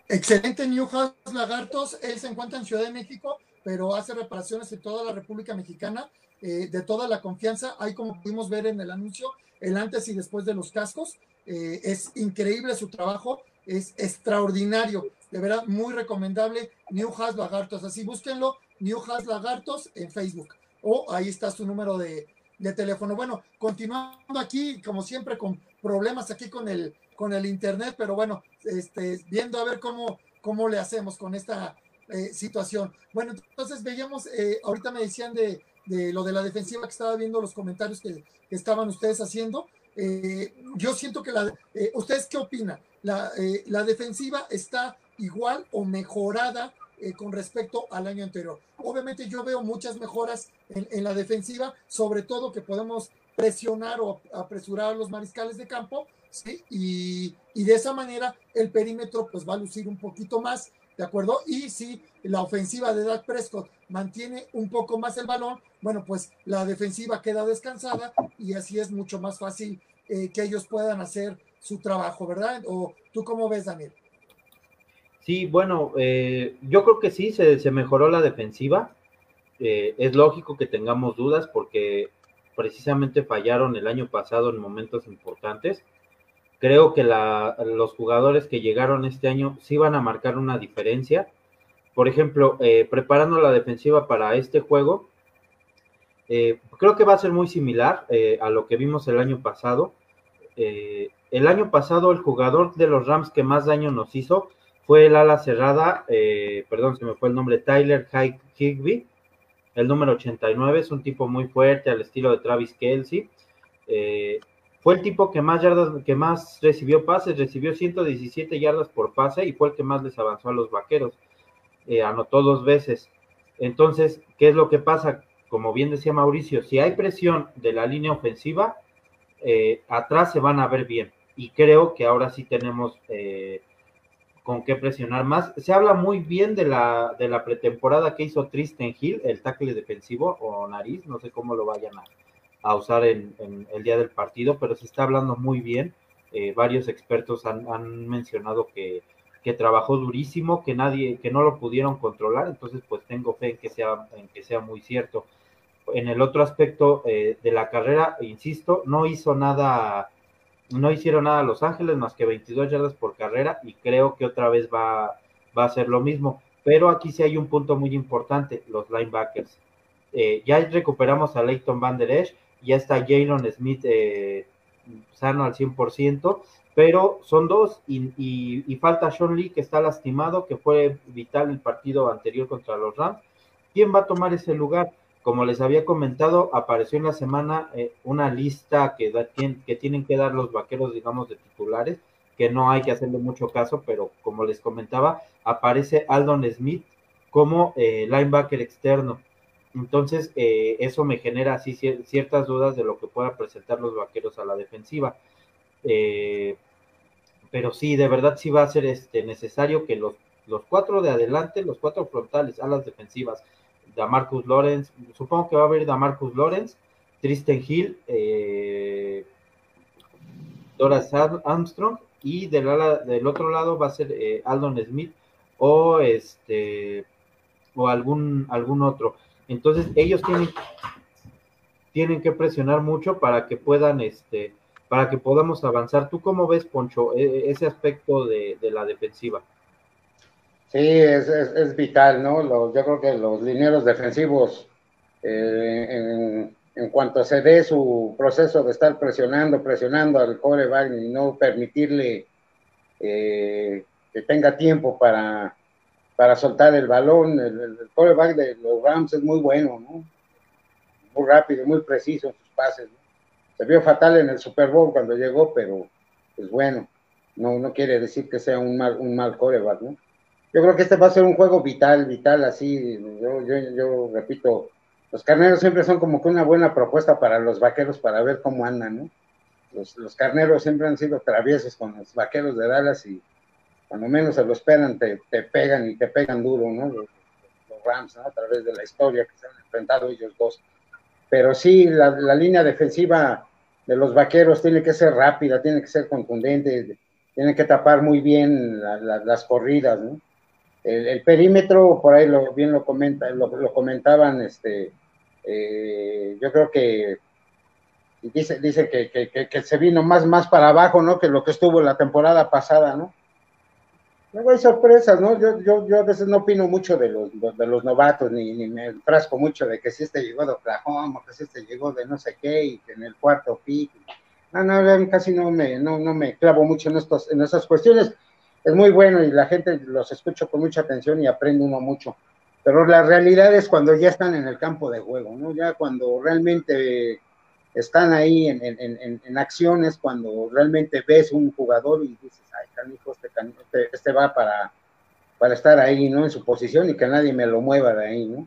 Excelente Newhouse Lagartos. Él se encuentra en Ciudad de México, pero hace reparaciones en toda la República Mexicana. Eh, de toda la confianza, hay como pudimos ver en el anuncio, el antes y después de los cascos. Eh, es increíble su trabajo, es extraordinario, de verdad muy recomendable. Newhouse Lagartos, así búsquenlo, Newhouse Lagartos en Facebook. O ahí está su número de, de teléfono. Bueno, continuando aquí, como siempre, con problemas aquí con el, con el internet, pero bueno, este, viendo a ver cómo, cómo le hacemos con esta eh, situación. Bueno, entonces veíamos, eh, ahorita me decían de, lo de la defensiva que estaba viendo los comentarios que, estaban ustedes haciendo. Eh, yo siento que la, ¿ustedes qué opinan? La, la defensiva está igual o mejorada con respecto al año anterior. Obviamente yo veo muchas mejoras en, en, la defensiva, sobre todo que podemos presionar o apresurar a los mariscales de campo, y, de esa manera el perímetro pues va a lucir un poquito más, ¿de acuerdo? Y si la ofensiva de Dak Prescott mantiene un poco más el balón, bueno, pues la defensiva queda descansada y así es mucho más fácil eh, que ellos puedan hacer su trabajo, ¿verdad? ¿O tú cómo ves, Daniel? Sí, bueno, eh, yo creo que sí, se, mejoró la defensiva. Eh, es lógico que tengamos dudas porque precisamente fallaron el año pasado en momentos importantes creo que los jugadores que llegaron este año sí van a marcar una diferencia. Por ejemplo, eh, preparando la defensiva para este juego, eh, creo que va a ser muy similar eh, a lo que vimos el año pasado. el año pasado el jugador de los Rams que más daño nos hizo fue el ala cerrada, perdón, se me fue el nombre, Tyler Higby, el número 89, es un tipo muy fuerte al estilo de Travis Kelsey. Fue el tipo que más yardas, que más recibió pases, recibió 117 yardas por pase y fue el que más les avanzó a los vaqueros. Eh, anotó dos veces. Entonces, ¿qué es lo que pasa? Como bien decía Mauricio, si hay presión de la línea ofensiva, eh, atrás se van a ver bien. Y creo que ahora sí tenemos eh, con qué presionar más. Se habla muy bien de la, de la pretemporada que hizo Tristan Hill, el tackle defensivo o nariz, no sé cómo lo vayan a, a usar en, el día del partido, pero se está hablando muy bien. Eh, varios expertos han, mencionado que, trabajó durísimo, que nadie, que no lo pudieron controlar, entonces pues tengo fe en que sea, en que sea muy cierto. En el otro aspecto eh, de la carrera, insisto, no hizo nada No hicieron nada Los Ángeles más que 22 yardas por carrera y creo que otra vez va, va a ser lo mismo. Pero aquí sí hay un punto muy importante, los linebackers. Eh, ya recuperamos a Leighton Van Der Esch, ya está Jalen Smith eh, sano al 100%, pero son dos y, falta Sean Lee que está lastimado, que fue vital el partido anterior contra los Rams. ¿Quién va a tomar ese lugar? Como les había comentado, apareció en la semana eh, una lista que, que tienen que dar los vaqueros, digamos, de titulares, que no hay que hacerle mucho caso, pero como les comentaba, aparece Aldon Smith como eh, linebacker externo. Entonces, eh, eso me genera así ciertas dudas de lo que puedan presentar los vaqueros a la defensiva. Eh, pero sí, de verdad sí va a ser este, necesario que los, los cuatro de adelante, los cuatro frontales a las defensivas, Damarcus Lawrence, supongo que va a haber Damarcus Lawrence, Tristan Hill, eh, Dora Armstrong y del, del otro lado va a ser eh, Aldon Smith o este o algún algún otro. Entonces ellos tienen tienen que presionar mucho para que puedan este para que podamos avanzar. ¿Tú cómo ves, Poncho, e, ese aspecto de, la defensiva? Sí, es, es, vital, ¿no? Yo creo que los lineros defensivos eh, en, en cuanto se dé su proceso de estar presionando, presionando al coreback y no permitirle eh, que tenga tiempo para, para soltar el balón, el, coreback de los Rams es muy bueno, ¿no? Muy rápido, muy preciso en sus pases. Se vio fatal en el Super Bowl cuando llegó, pero pues bueno, no, no quiere decir que sea un mal, un mal coreback, ¿no? Yo creo que este va a ser un juego vital, vital, así, yo, yo, yo repito, los carneros siempre son como que una buena propuesta para los vaqueros para ver cómo andan, ¿no? Los, carneros siempre han sido traviesos con los vaqueros de Dallas y cuando menos se lo esperan te, pegan y te pegan duro, ¿no? Los, Rams, ¿no? A través de la historia que se han enfrentado ellos dos. Pero sí, la, línea defensiva de los vaqueros tiene que ser rápida, tiene que ser contundente, tiene que tapar muy bien las corridas, ¿no? El, perímetro, por ahí lo, bien lo, comenta, lo comentaban este, eh, yo creo que dice, dice que, que, se vino más, más para abajo, ¿no? Que lo que estuvo la temporada pasada, ¿no? Luego hay sorpresas, ¿no? Yo, yo, yo a veces no opino mucho de los, de los novatos, ni, ni me frasco mucho de que si este llegó de Oklahoma, que si este llegó de no sé qué, y que en el cuarto pick. No, no, casi no me, no, no me clavo mucho en, estos, en esas cuestiones. Es muy bueno y la gente los escucho con mucha atención y aprende uno mucho pero la realidad es cuando ya están en el campo de juego, ¿no? Ya cuando realmente están ahí en, en, en, acciones, cuando realmente ves un jugador y dices, ay, canijo, este, este, este, va para, para estar ahí, ¿no? En su posición y que nadie me lo mueva de ahí, ¿no?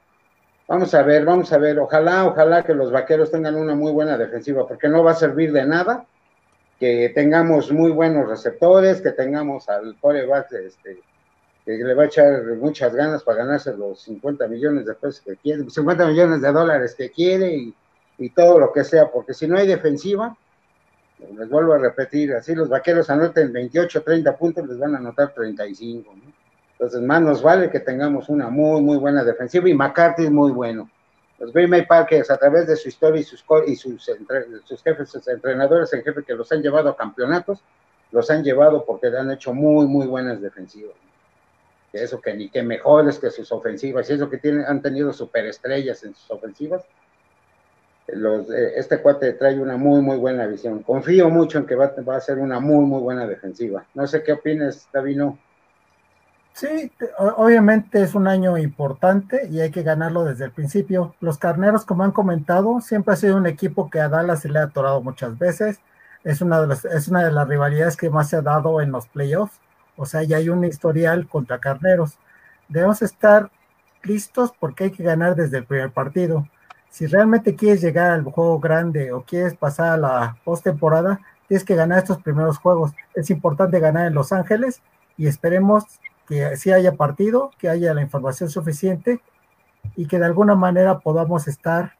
Vamos a ver, vamos a ver, ojalá, ojalá que los vaqueros tengan una muy buena defensiva, porque no va a servir de nada que tengamos muy buenos receptores, que tengamos al coreback este, que le va a echar muchas ganas para ganarse los 50 millones de pesos que quiere, 50 millones de dólares que quiere y, y todo lo que sea, porque si no hay defensiva, les vuelvo a repetir, así los vaqueros anoten 28, 30 puntos, les van a anotar 35, ¿no? Entonces, más nos vale que tengamos una muy, muy buena defensiva y McCarthy es muy bueno. Los Green Bay Packers, a través de su historia y sus, y sus, sus jefes, sus entrenadores en jefe que los han llevado a campeonatos, los han llevado porque han hecho muy, muy buenas defensivas eso que ni que mejores que sus ofensivas, y eso que tienen, han tenido superestrellas en sus ofensivas. Los, eh, este cuate trae una muy, muy buena visión. Confío mucho en que va, a ser una muy, muy buena defensiva. No sé qué opinas, Davino. Sí, obviamente es un año importante y hay que ganarlo desde el principio. Los carneros, como han comentado, siempre ha sido un equipo que a Dallas se le ha atorado muchas veces. Es una de las, es una de las rivalidades que más se ha dado en los playoffs o sea, ya hay un historial contra Carneros. Debemos estar listos porque hay que ganar desde el primer partido. Si realmente quieres llegar al juego grande o quieres pasar a la postemporada, tienes que ganar estos primeros juegos. Es importante ganar en Los Ángeles y esperemos que sí haya partido, que haya la información suficiente y que de alguna manera podamos estar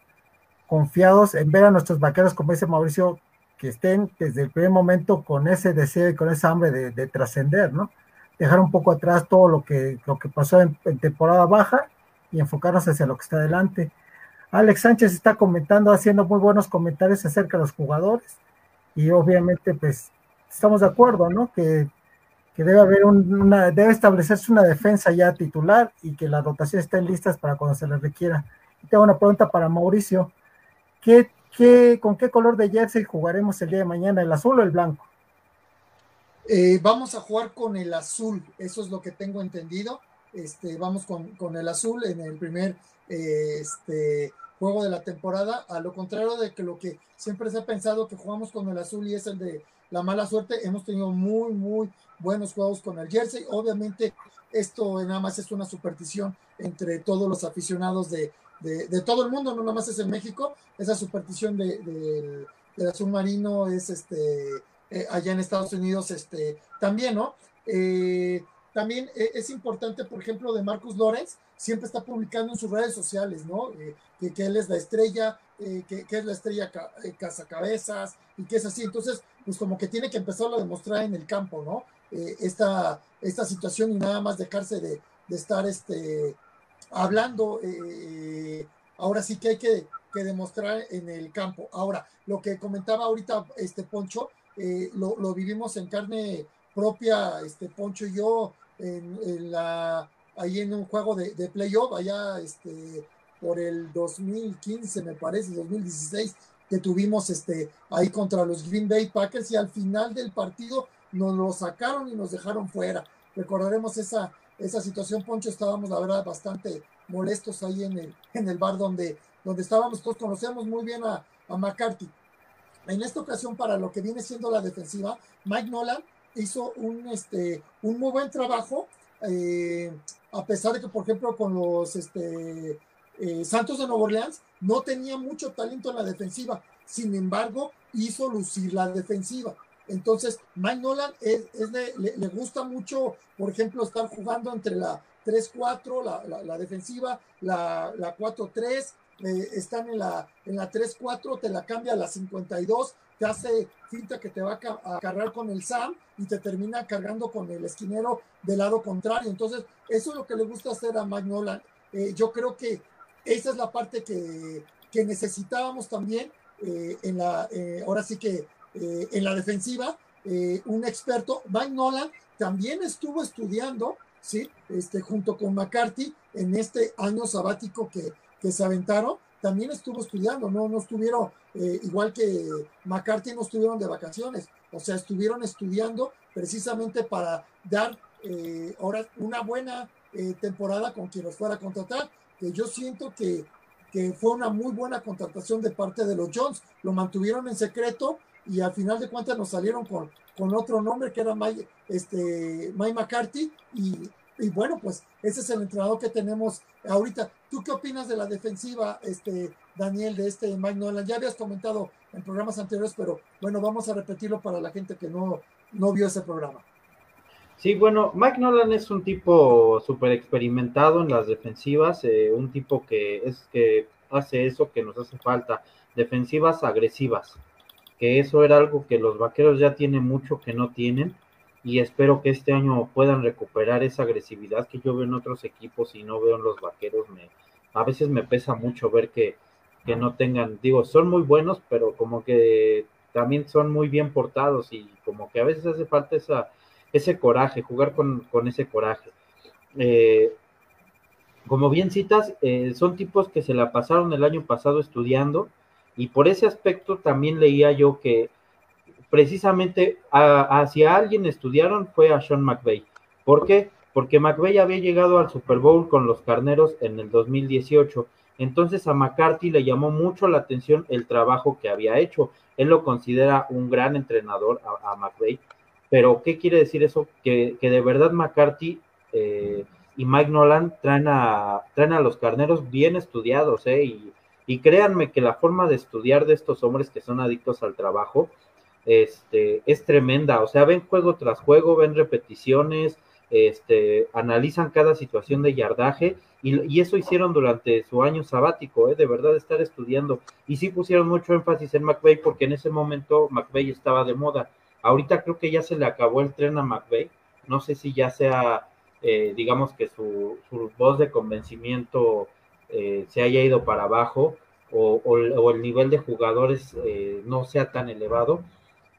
confiados en ver a nuestros vaqueros, como dice Mauricio, que estén desde el primer momento con ese deseo y con esa hambre de, trascender, ¿no? Dejar un poco atrás todo lo que, lo que pasó en, temporada baja y enfocarnos hacia lo que está adelante. Alex Sánchez está comentando, haciendo muy buenos comentarios acerca de los jugadores y obviamente pues estamos de acuerdo, ¿no? Que, debe haber una, debe establecerse una defensa ya titular y que las rotaciones estén listas para cuando se les requiera. Tengo una pregunta para Mauricio. ¿Qué, qué, ¿Con qué color de jersey jugaremos el día de mañana, el azul o el blanco? Eh, vamos a jugar con el azul, eso es lo que tengo entendido. Este, vamos con, con el azul en el primer eh, este, juego de la temporada, a lo contrario de que lo que siempre se ha pensado que jugamos con el azul y es el de la mala suerte, hemos tenido muy, muy buenos juegos con el jersey. Obviamente esto nada más es una superstición entre todos los aficionados de, de, todo el mundo, no nada más es en México, esa superstición de, del azul marino es este, eh, allá en Estados Unidos este, también, ¿no? Eh, también eh, es importante, por ejemplo, de Marcus Lorenz, siempre está publicando en sus redes sociales, ¿no? Eh, que, él es la estrella, eh, que, es la estrella cazacabezas y que es así. Entonces, pues como que tiene que empezarlo a demostrar en el campo, ¿no? esta, esta situación y nada más dejarse de, estar este, hablando. ahora sí que hay que, demostrar en el campo. Ahora, lo que comentaba ahorita este Poncho, lo, lo, vivimos en carne propia, este Poncho y yo, en, la, ahí en un juego de, de, playoff, allá este, por el 2015, me parece, 2016, que tuvimos este, ahí contra los Green Bay Packers y al final del partido nos lo sacaron y nos dejaron fuera. Recordaremos esa, esa situación, Poncho, estábamos la verdad bastante molestos ahí en el, en el bar donde, donde estábamos, todos conocemos muy bien a, a McCarthy. En esta ocasión, para lo que viene siendo la defensiva, Mike Nolan hizo un, este, un muy buen trabajo, eh, a pesar de que, por ejemplo, con los este, eh, Santos de Nueva Orleans no tenía mucho talento en la defensiva, sin embargo, hizo lucir la defensiva. Entonces, Mike Nolan es, le, gusta mucho, por ejemplo, estar jugando entre la 3-4, la, la, defensiva, la, la 4-3, eh, están en la, en la 3-4, te la cambia a la 52, te hace finta que te va a, cargar con el Sam y te termina cargando con el esquinero del lado contrario. Entonces, eso es lo que le gusta hacer a Magnolan. Eh, yo creo que esa es la parte que, que necesitábamos también eh, en la, eh, ahora sí que en la defensiva, un experto, Mike Nolan, también estuvo estudiando, ¿sí? Este, junto con McCarthy en este año sabático que, que se aventaron también estuvo estudiando, no, no estuvieron, eh, igual que McCarthy, no estuvieron de vacaciones, o sea, estuvieron estudiando precisamente para dar eh, ahora una buena eh, temporada con quien los fuera a contratar, que yo siento que, que fue una muy buena contratación de parte de los Jones, lo mantuvieron en secreto y al final de cuentas nos salieron con, con otro nombre que era este, Mike McCarthy y y bueno, pues ese es el entrenador que tenemos ahorita. ¿Tú qué opinas de la defensiva, este Daniel, de este Mike Nolan? Ya habías comentado en programas anteriores, pero bueno, vamos a repetirlo para la gente que no, no vio ese programa. Sí, bueno, Mike Nolan es un tipo súper experimentado en las defensivas, eh, un tipo que es que hace eso que nos hace falta, defensivas agresivas, que eso era algo que los vaqueros ya tienen mucho que no tienen y espero que este año puedan recuperar esa agresividad que yo veo en otros equipos y no veo en los vaqueros. Me, a veces me pesa mucho ver que, que no tengan, digo, son muy buenos, pero como que también son muy bien portados y como que a veces hace falta esa, ese coraje, jugar con, con ese coraje. Eh, como bien citas, eh, son tipos que se la pasaron el año pasado estudiando y por ese aspecto también leía yo que precisamente hacia alguien estudiaron fue a Sean McVay. ¿Por qué? Porque McVay había llegado al Super Bowl con los Carneros en el 2018. Entonces a McCarthy le llamó mucho la atención el trabajo que había hecho. Él lo considera un gran entrenador a, a Pero ¿qué quiere decir eso? Que, de verdad McCarthy eh, y Mike Nolan traen a, traen a los carneros bien estudiados, ¿eh? Y créanme que la forma de estudiar de estos hombres que son adictos al trabajo este, es tremenda. O sea, ven juego tras juego, ven repeticiones, este, analizan cada situación de yardaje y, eso hicieron durante su año sabático, ¿eh? de verdad estar estudiando. Y sí pusieron mucho énfasis en McVeigh porque en ese momento McVeigh estaba de moda. Ahorita creo que ya se le acabó el tren a McVeigh. No sé si ya sea, eh, digamos que su, voz de convencimiento eh, se haya ido para abajo o, o, el nivel de jugadores no sea tan elevado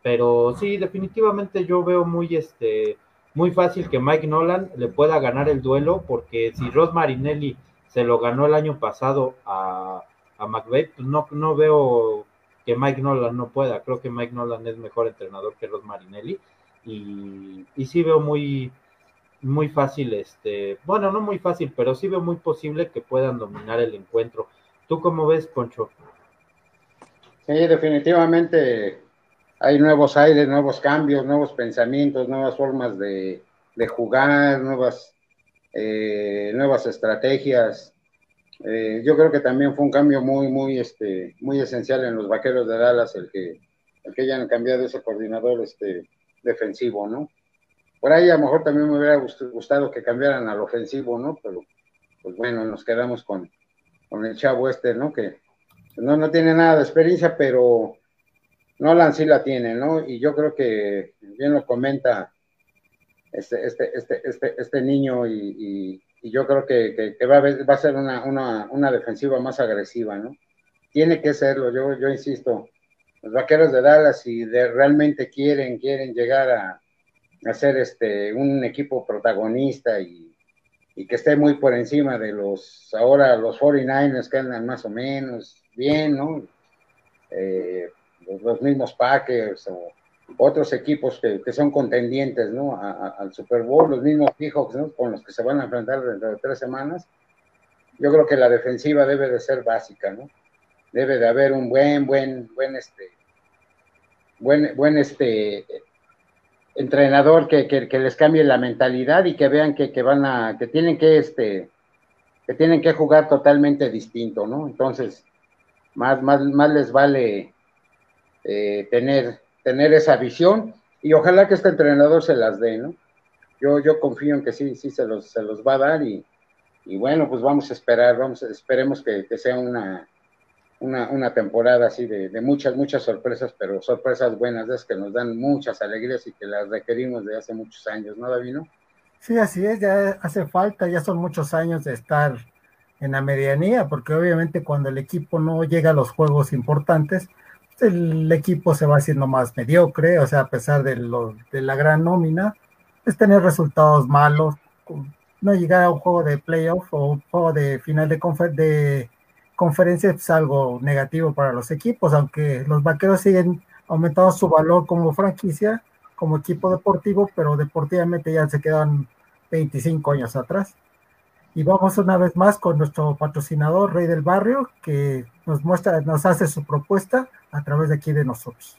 Pero sí, definitivamente yo veo muy, este, muy fácil que Mike Nolan le pueda ganar el duelo, porque si Ross Marinelli se lo ganó el año pasado a, a McVeigh, pues no, no veo que Mike Nolan no pueda. Creo que Mike Nolan es mejor entrenador que Ross Marinelli. Y, y sí veo muy, muy fácil, este, bueno, no muy fácil, pero sí veo muy posible que puedan dominar el encuentro. ¿Tú cómo ves, Poncho? Sí, definitivamente hay nuevos aires, nuevos cambios, nuevos pensamientos, nuevas formas de, jugar, nuevas, eh, nuevas estrategias. Eh, yo creo que también fue un cambio muy, muy, este, muy esencial en los vaqueros de Dallas el que, el que hayan cambiado ese coordinador este, defensivo, ¿no? Por ahí a lo mejor también me hubiera gustado que cambiaran al ofensivo, ¿no? Pero, pues bueno, nos quedamos con, con el chavo este, ¿no? Que no, no tiene nada de experiencia, pero Nolan sí la tiene, ¿no? Y yo creo que bien lo comenta este, este, este, este, este niño y, yo creo que, va, a, a, ser una, defensiva más agresiva, ¿no? Tiene que serlo, yo, yo insisto, los vaqueros de Dallas, si realmente quieren, quieren llegar a, hacer este, un equipo protagonista y, que esté muy por encima de los, ahora los 49ers que andan más o menos bien, ¿no? Eh, los, mismos Packers o otros equipos que, son contendientes, ¿no? al Super Bowl, los mismos Seahawks. Con los que se van a enfrentar dentro de tres semanas. Yo creo que la defensiva debe de ser básica, ¿no? Debe de haber un buen, buen, buen, este, buen, buen, este, entrenador que, que, les cambie la mentalidad y que vean que, que, van a, que tienen que, este, que tienen que jugar totalmente distinto, ¿no? Entonces, más, más, más les vale eh, tener, tener esa visión y ojalá que este entrenador se las dé, ¿no? Yo, yo confío en que sí, sí se los, se los va a dar y, y bueno, pues vamos a esperar, vamos, esperemos que, que sea una, una, una temporada así de, de, muchas, muchas sorpresas, pero sorpresas buenas, es que nos dan muchas alegrías y que las requerimos de hace muchos años, ¿no, Davino? Sí, así es, ya hace falta, ya son muchos años de estar en la medianía, porque obviamente cuando el equipo no llega a los juegos importantes, el equipo se va haciendo más mediocre, o sea, a pesar de, lo, de la gran nómina, es tener resultados malos, no llegar a un juego de playoff o un juego de final de, de conferencia es algo negativo para los equipos, aunque los vaqueros siguen aumentando su valor como franquicia, como equipo deportivo, pero deportivamente ya se quedan 25 años atrás. Y vamos una vez más con nuestro patrocinador, Rey del Barrio, que nos muestra, nos hace su propuesta a través de aquí de nosotros.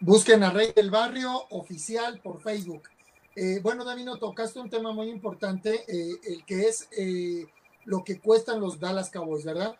Busquen a Rey del Barrio oficial por Facebook. Eh, bueno, Davino, tocaste un tema muy importante, eh, el que es eh, lo que cuestan los Dallas Cowboys, ¿verdad?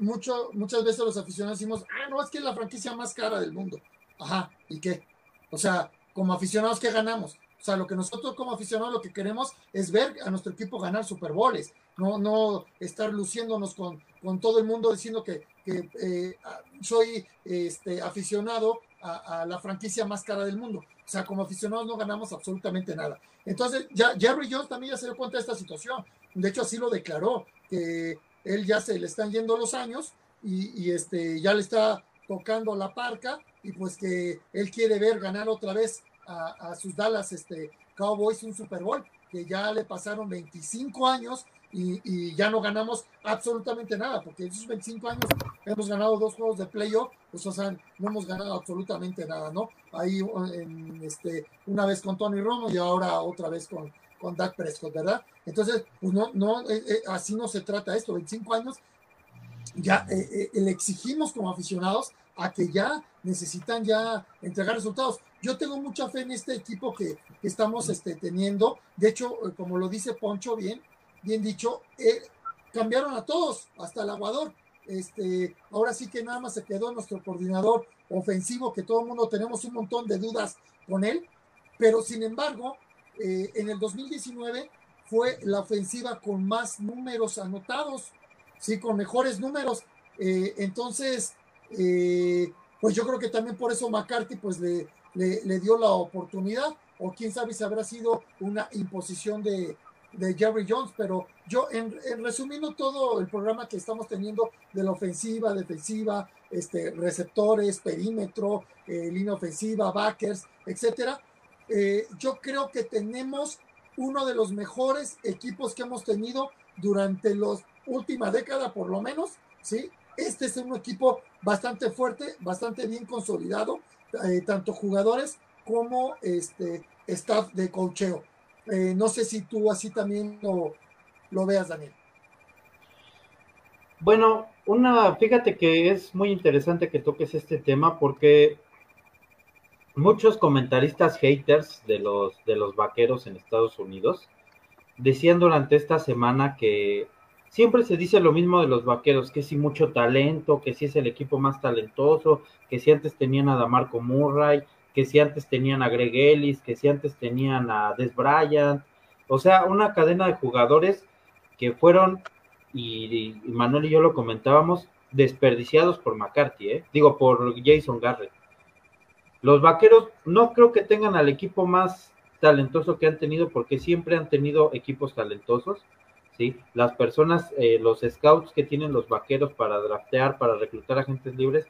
mucho, muchas veces los aficionados decimos, ah, no, es que es la franquicia más cara del mundo. Ajá, ¿y qué? O sea, como aficionados, ¿qué ganamos? O sea, lo que nosotros como aficionados lo que queremos es ver a nuestro equipo ganar Super Bowls, no, no estar luciéndonos con, con todo el mundo diciendo que, que soy este, aficionado a, la franquicia más cara del mundo. O sea, como aficionados no ganamos absolutamente nada. Entonces, ya Jerry Jones también ya se dio cuenta de esta situación. De hecho, así lo declaró, que él ya se le están yendo los años y, este, ya le está tocando la parca y pues que él quiere ver ganar otra vez a, sus Dallas este, Cowboys un Super Bowl, que ya le pasaron 25 años y, ya no ganamos absolutamente nada, porque en esos 25 años hemos ganado dos juegos de playoff, pues o sea, no hemos ganado absolutamente nada, ¿no? Ahí en, este, una vez con Tony Romo y ahora otra vez con, con Dak Prescott, ¿verdad? Entonces, pues no, no, eh, eh, así no se trata esto, 25 años, ya eh, le exigimos como aficionados a que ya necesitan ya entregar resultados. Yo tengo mucha fe en este equipo que, estamos este, teniendo. De hecho, como lo dice Poncho bien, bien dicho, eh, cambiaron a todos, hasta el aguador. Este, ahora sí que nada más se quedó nuestro coordinador ofensivo, que todo el mundo tenemos un montón de dudas con él, pero sin embargo, eh, en el 2019 fue la ofensiva con más números anotados, sí, con mejores números. Eh, entonces, pues yo creo que también por eso McCarthy pues le, le dio la oportunidad, o quién sabe si habrá sido una imposición de, de Jerry Jones, pero yo en, resumiendo todo el programa que estamos teniendo de la ofensiva, defensiva, este, receptores, perímetro, eh, línea ofensiva, backers, etcétera, eh, yo creo que tenemos uno de los mejores equipos que hemos tenido durante la última década, por lo menos, ¿sí? Este es un equipo bastante fuerte, bastante bien consolidado, eh, tanto jugadores como este staff de cocheo. Eh, no sé si tú así también lo, lo veas, Daniel. Bueno, una, fíjate que es muy interesante que toques este tema porque muchos comentaristas haters de los, de los vaqueros en Estados Unidos decían durante esta semana que siempre se dice lo mismo de los vaqueros, que si mucho talento, que si es el equipo más talentoso, que si antes tenían a Damarco Murray, que si antes tenían a Greg Ellis, que si antes tenían a Des Bryant, o sea, una cadena de jugadores que fueron, y, Manuel y yo lo comentábamos, desperdiciados por McCarthy, ¿eh? digo, por Jason Garrett. Los vaqueros no creo que tengan al equipo más talentoso que han tenido, porque siempre han tenido equipos talentosos, ¿sí? Las personas, eh, los scouts que tienen los vaqueros para draftear, para reclutar agentes libres,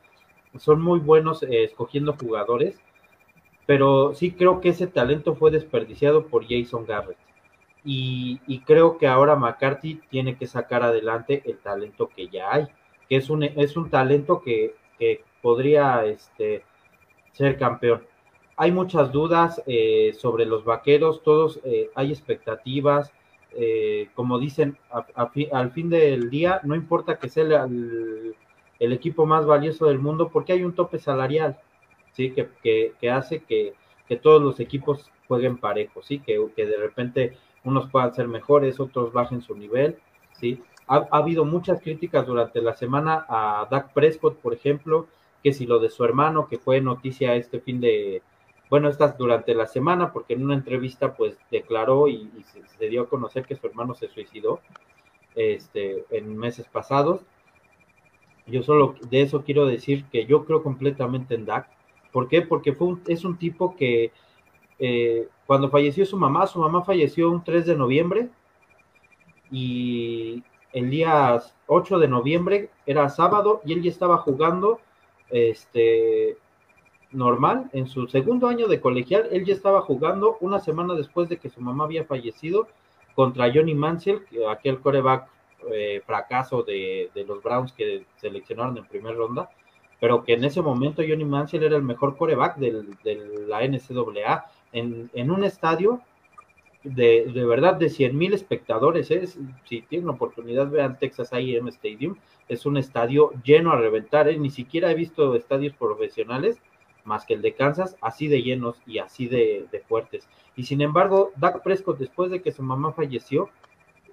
son muy buenos eh, escogiendo jugadores pero sí creo que ese talento fue desperdiciado por Jason Garrett. Y, creo que ahora McCarthy tiene que sacar adelante el talento que ya hay, que es un, es un talento que, podría este, ser campeón. Hay muchas dudas eh, sobre los vaqueros, todos hay expectativas, eh, como dicen, al fin del día, no importa que sea el, el equipo más valioso del mundo, porque hay un tope salarial ¿sí? Que, que, hace que, que, todos los equipos jueguen parejos, ¿sí? Que, de repente unos puedan ser mejores, otros bajen su nivel, ¿sí? Ha, habido muchas críticas durante la semana a Dak Prescott, por ejemplo, que si lo de su hermano, que fue noticia este fin de, bueno, estas durante la semana, porque en una entrevista pues declaró y, se, dio a conocer que su hermano se suicidó este, en meses pasados. Yo solo de eso quiero decir que yo creo completamente en Dak. ¿Por qué? Porque fue es un tipo que eh, cuando falleció su mamá, su mamá falleció un 3 de noviembre y el día 8 de noviembre era sábado y él ya estaba jugando este normal en su segundo año de colegial, él ya estaba jugando una semana después de que su mamá había fallecido contra Johnny Mansell, aquel coreback eh, fracaso de, los Browns que seleccionaron en primera ronda pero que en ese momento Johnny Mansell era el mejor coreback de la NCAA en, en un estadio de, de, verdad de 100 mil espectadores. ¿eh? Si tienen oportunidad, vean Texas AM Stadium. Es un estadio lleno a reventar. ¿eh? Ni siquiera he visto estadios profesionales más que el de Kansas, así de llenos y así de, fuertes. Y sin embargo, Dak Prescott, después de que su mamá falleció,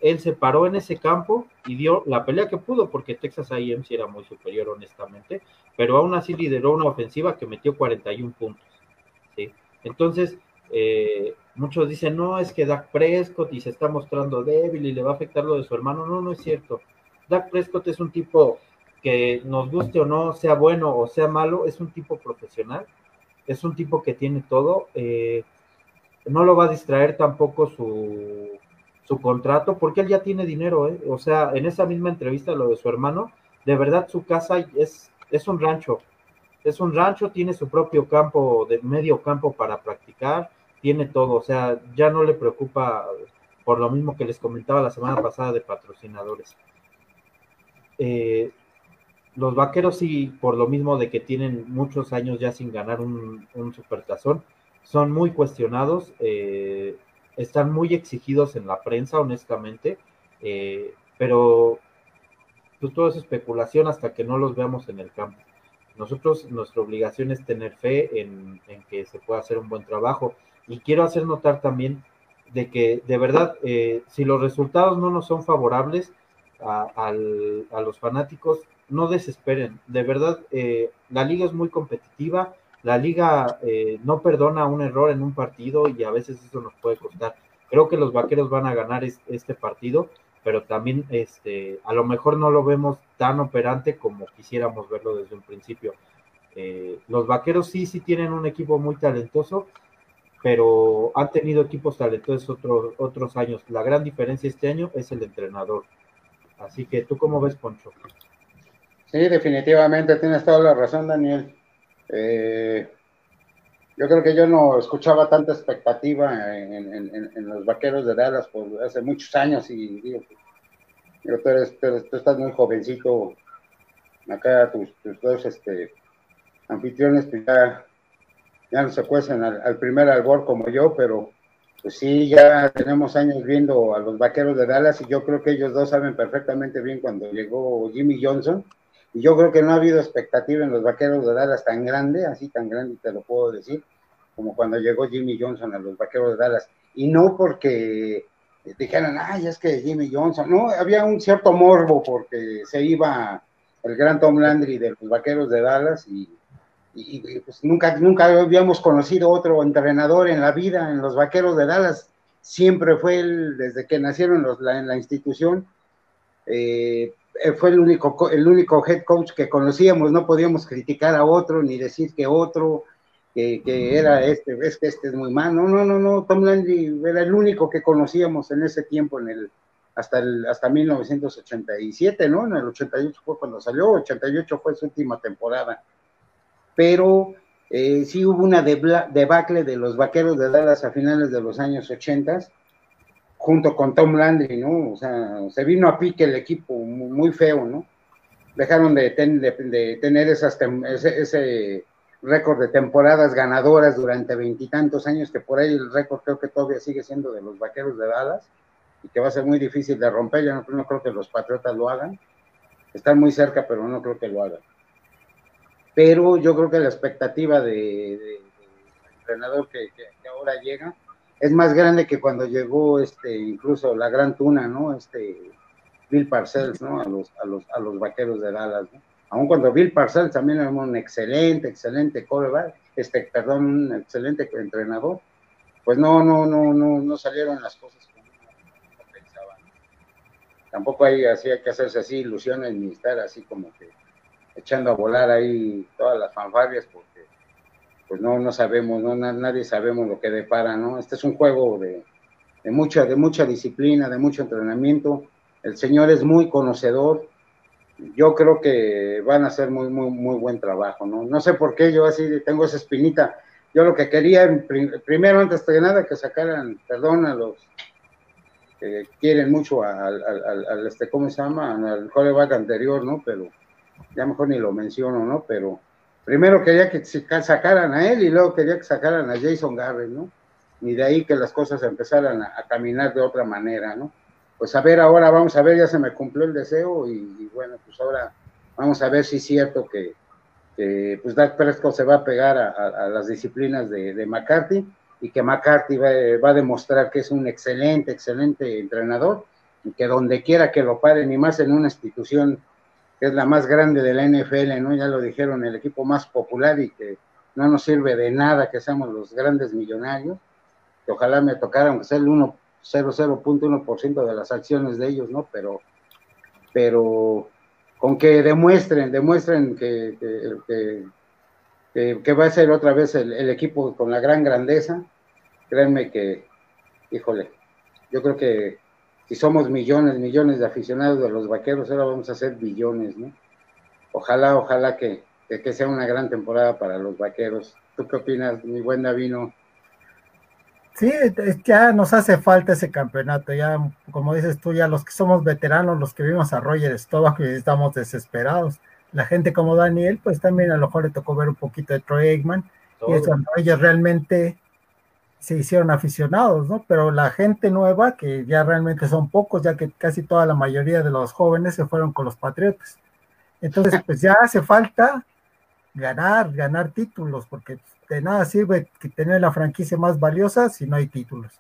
él se paró en ese campo y dio la pelea que pudo, porque Texas AM sí era muy superior, honestamente, pero aún así lideró una ofensiva que metió 41 puntos. ¿sí? Entonces, eh, muchos dicen, no, es que Dak Prescott y se está mostrando débil y le va a afectar lo de su hermano. No, no es cierto. Dak Prescott es un tipo que nos guste o no, sea bueno o sea malo, es un tipo profesional, es un tipo que tiene todo. Eh, no lo va a distraer tampoco su su contrato, porque él ya tiene dinero, ¿eh? O sea, en esa misma entrevista, lo de su hermano, de verdad su casa es, es un rancho. es un rancho, tiene su propio campo, de medio campo para practicar, tiene todo, o sea, ya no le preocupa por lo mismo que les comentaba la semana pasada de patrocinadores. Eh, los vaqueros sí, por lo mismo de que tienen muchos años ya sin ganar un, un supertazón, son muy cuestionados, eh, están muy exigidos en la prensa, honestamente, eh, pero pues todo es especulación hasta que no los veamos en el campo. Nosotros, nuestra obligación es tener fe en, que se pueda hacer un buen trabajo. Y quiero hacer notar también de que, de verdad, eh, si los resultados no nos son favorables a, los fanáticos, no desesperen. De verdad, eh, la liga es muy competitiva, la liga eh, no perdona un error en un partido y a veces eso nos puede costar. Creo que los vaqueros van a ganar este partido pero también este, a lo mejor no lo vemos tan operante como quisiéramos verlo desde un principio. Eh, los vaqueros sí, sí tienen un equipo muy talentoso, pero han tenido equipos talentosos otros, otros años. La gran diferencia este año es el entrenador. Así que, ¿tú cómo ves, Poncho? Sí, definitivamente tienes toda la razón, Daniel. Eh, yo creo que yo no escuchaba tanta expectativa en, los vaqueros de Dallas por hace muchos años y digo, tú, eres, tú, estás muy jovencito, acá tus, dos este, anfitriones ya, ya no se cuecen al, primer albor como yo, pero pues sí, ya tenemos años viendo a los vaqueros de Dallas y yo creo que ellos dos saben perfectamente bien cuando llegó Jimmy Johnson y yo creo que no ha habido expectativa en los vaqueros de Dallas tan grande, así tan grande te lo puedo decir, como cuando llegó Jimmy Johnson a los vaqueros de Dallas. Y no porque dijeran, ay, es que Jimmy Johnson, no, había un cierto morbo porque se iba el gran Tom Landry de los vaqueros de Dallas y, pues nunca, nunca habíamos conocido otro entrenador en la vida en los vaqueros de Dallas. Siempre fue él, desde que nacieron los, en la institución, eh, fue el único, el único head coach que conocíamos, no podíamos criticar a otro ni decir que otro, que, era este, ves que este es muy malo. No, no, no, Tom Landry era el único que conocíamos en ese tiempo, en el, hasta, el, hasta 1987, ¿no? En el 88 fue cuando salió, 88 fue su última temporada. Pero eh, sí hubo una debacle de los vaqueros de Dallas a finales de los años 80 junto con Tom Landry, ¿no? O sea, se vino a pique el equipo muy, feo, ¿no? Dejaron de, de, tener esas ese, récord de temporadas ganadoras durante veintitantos años, que por ahí el récord creo que todavía sigue siendo de los vaqueros de Dallas, y que va a ser muy difícil de romper. Yo no, creo que los Patriotas lo hagan. Están muy cerca, pero no creo que lo hagan. Pero yo creo que la expectativa del de, entrenador que ahora llega es más grande que cuando llegó este incluso la gran tuna, ¿no? Este Bill Parcells, ¿no? A los, a los, a los vaqueros de Dallas, ¿no? Aun cuando Bill Parcells también era un excelente, excelente coreback, este, perdón, un excelente entrenador, pues no, no, no, no, no salieron las cosas como uno pensaba. Tampoco hay así hay que hacerse así ilusiones ni estar así como que echando a volar ahí todas las fanfarrias, porque pues no, no sabemos, no, nadie sabemos lo que depara, ¿no? Este es un juego de, mucha, de mucha disciplina, de mucho entrenamiento. El señor es muy conocedor. Yo creo que van a hacer muy, muy, muy buen trabajo, ¿no? No sé por qué yo así tengo esa espinita. Yo lo que quería, primero, antes de nada, que sacaran, perdón, a los que quieren mucho al, este, ¿cómo se llama? Al coreback anterior, ¿no? Pero ya mejor ni lo menciono, ¿no? Pero primero quería que sacaran a él y luego quería que sacaran a Jason Garrett, ¿no? Y de ahí que las cosas empezaran a, caminar de otra manera, ¿no? Pues a ver, ahora vamos a ver, ya se me cumplió el deseo y, bueno, pues ahora vamos a ver si es cierto que, pues Dak Prescott se va a pegar a, las disciplinas de, McCarthy y que McCarthy va, va, a demostrar que es un excelente, excelente entrenador y que donde quiera que lo paren y más en una institución que es la más grande de la NFL, ¿no? Ya lo dijeron, el equipo más popular y que no nos sirve de nada que seamos los grandes millonarios, ojalá me tocara, aunque sea el 0.1% de las acciones de ellos, ¿no? Pero, pero con que demuestren, demuestren que, que, que, va a ser otra vez el, el, equipo con la gran grandeza, créanme que, híjole, yo creo que si somos millones, millones de aficionados de los vaqueros, ahora vamos a ser billones, ¿no? Ojalá, ojalá que, que sea una gran temporada para los vaqueros. ¿Tú qué opinas, mi buen Davino? Sí, ya nos hace falta ese campeonato, ya como dices tú, ya los que somos veteranos, los que vimos a Roger Stovak, estamos desesperados. La gente como Daniel, pues también a lo mejor le tocó ver un poquito de Troy Eggman, y eso, ellos realmente se hicieron aficionados, ¿no? Pero la gente nueva, que ya realmente son pocos, ya que casi toda la mayoría de los jóvenes se fueron con los Patriotas. Entonces, pues ya hace falta ganar, ganar títulos, porque de nada sirve tener la franquicia más valiosa si no hay títulos.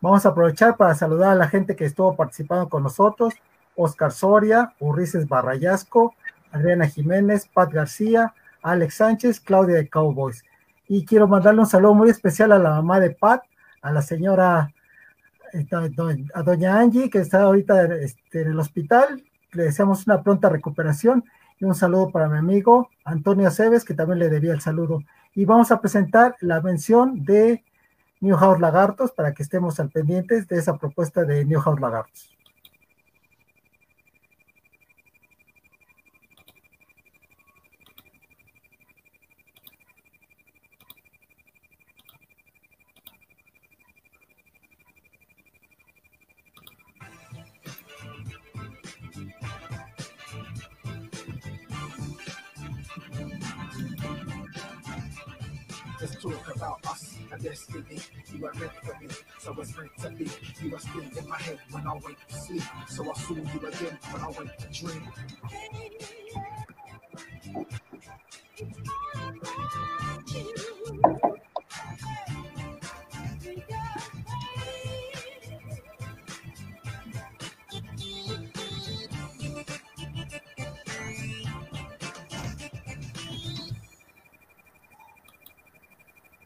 Vamos a aprovechar para saludar a la gente que estuvo participando con nosotros, Oscar Soria, Urrices Barrayasco, Adriana Jiménez, Pat García, Alex Sánchez, Claudia de Cowboys. Y quiero mandarle un saludo muy especial a la mamá de Pat, a la señora, eh, a doña Angie, que está ahorita este, en el hospital. Le deseamos una pronta recuperación y un saludo para mi amigo Antonio Cebes, que también le debía el saludo. Y vamos a presentar la mención de New House Lagartos para que estemos al pendientes de esa propuesta de New House Lagartos. About us and destiny. You were meant for me, so it's meant to be. You were still in my head when I went to sleep, so I saw you again when I went to dream.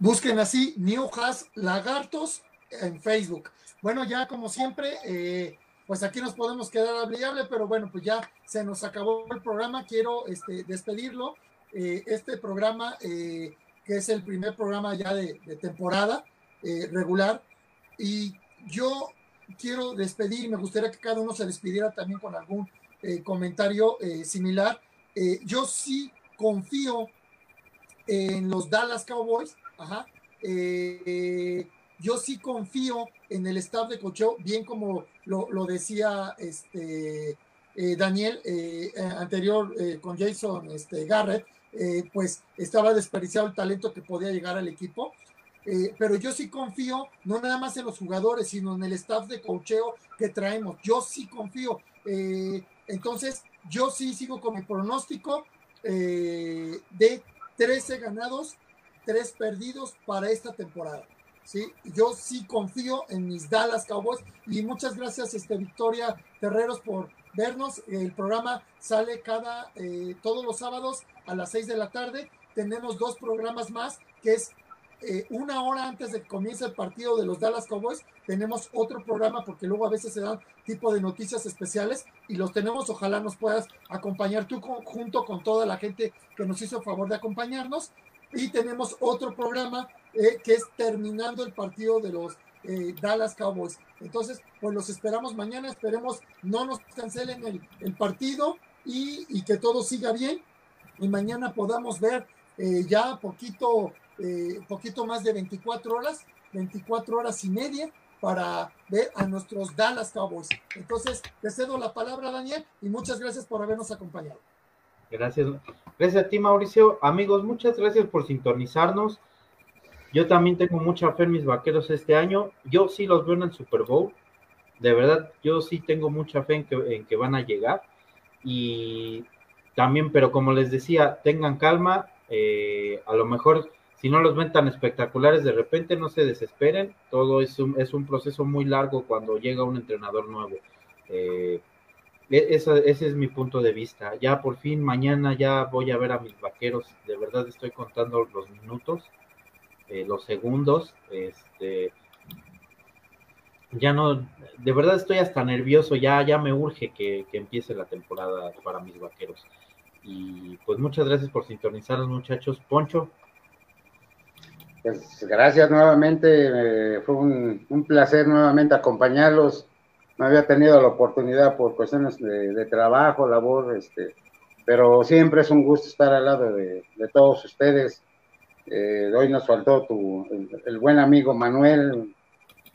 Busquen así New Has Lagartos en Facebook. Bueno, ya como siempre, eh, pues aquí nos podemos quedar a pero bueno, pues ya se nos acabó el programa. Quiero este, despedirlo. Eh, este programa, eh, que es el primer programa ya de, temporada regular, y yo quiero despedir, me gustaría que cada uno se despidiera también con algún comentario similar. yo sí confío en los Dallas Cowboys Ajá. Eh, yo sí confío en el staff de cocheo, bien como lo, decía este, eh, Daniel eh, anterior con Jason este, Garrett, pues estaba desperdiciado el talento que podía llegar al equipo. pero yo sí confío, no nada más en los jugadores, sino en el staff de cocheo que traemos. Yo sí confío. entonces, yo sí sigo con mi pronóstico de 13 ganados tres perdidos para esta temporada. ¿sí? Yo sí confío en mis Dallas Cowboys y muchas gracias, este, Victoria Terreros, por vernos. El programa sale cada, eh, todos los sábados a las seis de la tarde. Tenemos dos programas más, que es eh, una hora antes de que comience el partido de los Dallas Cowboys. Tenemos otro programa porque luego a veces se dan tipo de noticias especiales y los tenemos. Ojalá nos puedas acompañar tú junto con toda la gente que nos hizo favor de acompañarnos. Y tenemos otro programa eh, que es terminando el partido de los eh, Dallas Cowboys. Entonces, pues los esperamos mañana, esperemos no nos cancelen el, partido y, que todo siga bien. Y mañana podamos ver eh, ya poquito, poquito más de 24 horas, 24 horas y media para ver a nuestros Dallas Cowboys. Entonces, te cedo la palabra, Daniel, y muchas gracias por habernos acompañado. Gracias. Gracias a ti, Mauricio. Amigos, muchas gracias por sintonizarnos. Yo también tengo mucha fe en mis vaqueros este año. Yo sí los veo en el Super Bowl. De verdad, yo sí tengo mucha fe en que, van a llegar. Y también, pero como les decía, tengan calma. Eh, a lo mejor, si no los ven tan espectaculares de repente, no se desesperen. Todo es un, es un proceso muy largo cuando llega un entrenador nuevo. Eh, e, ese es mi punto de vista. Ya por fin mañana ya voy a ver a mis vaqueros. De verdad estoy contando los minutos, eh, los segundos. Este, ya no, de verdad estoy hasta nervioso. Ya, ya me urge que, empiece la temporada para mis vaqueros. Y pues muchas gracias por sintonizar, muchachos. Poncho. Pues gracias nuevamente. fue un, un placer nuevamente acompañarlos no había tenido la oportunidad por cuestiones de, trabajo, labor, este, pero siempre es un gusto estar al lado de, todos ustedes. Eh, hoy nos faltó tu, el, buen amigo Manuel,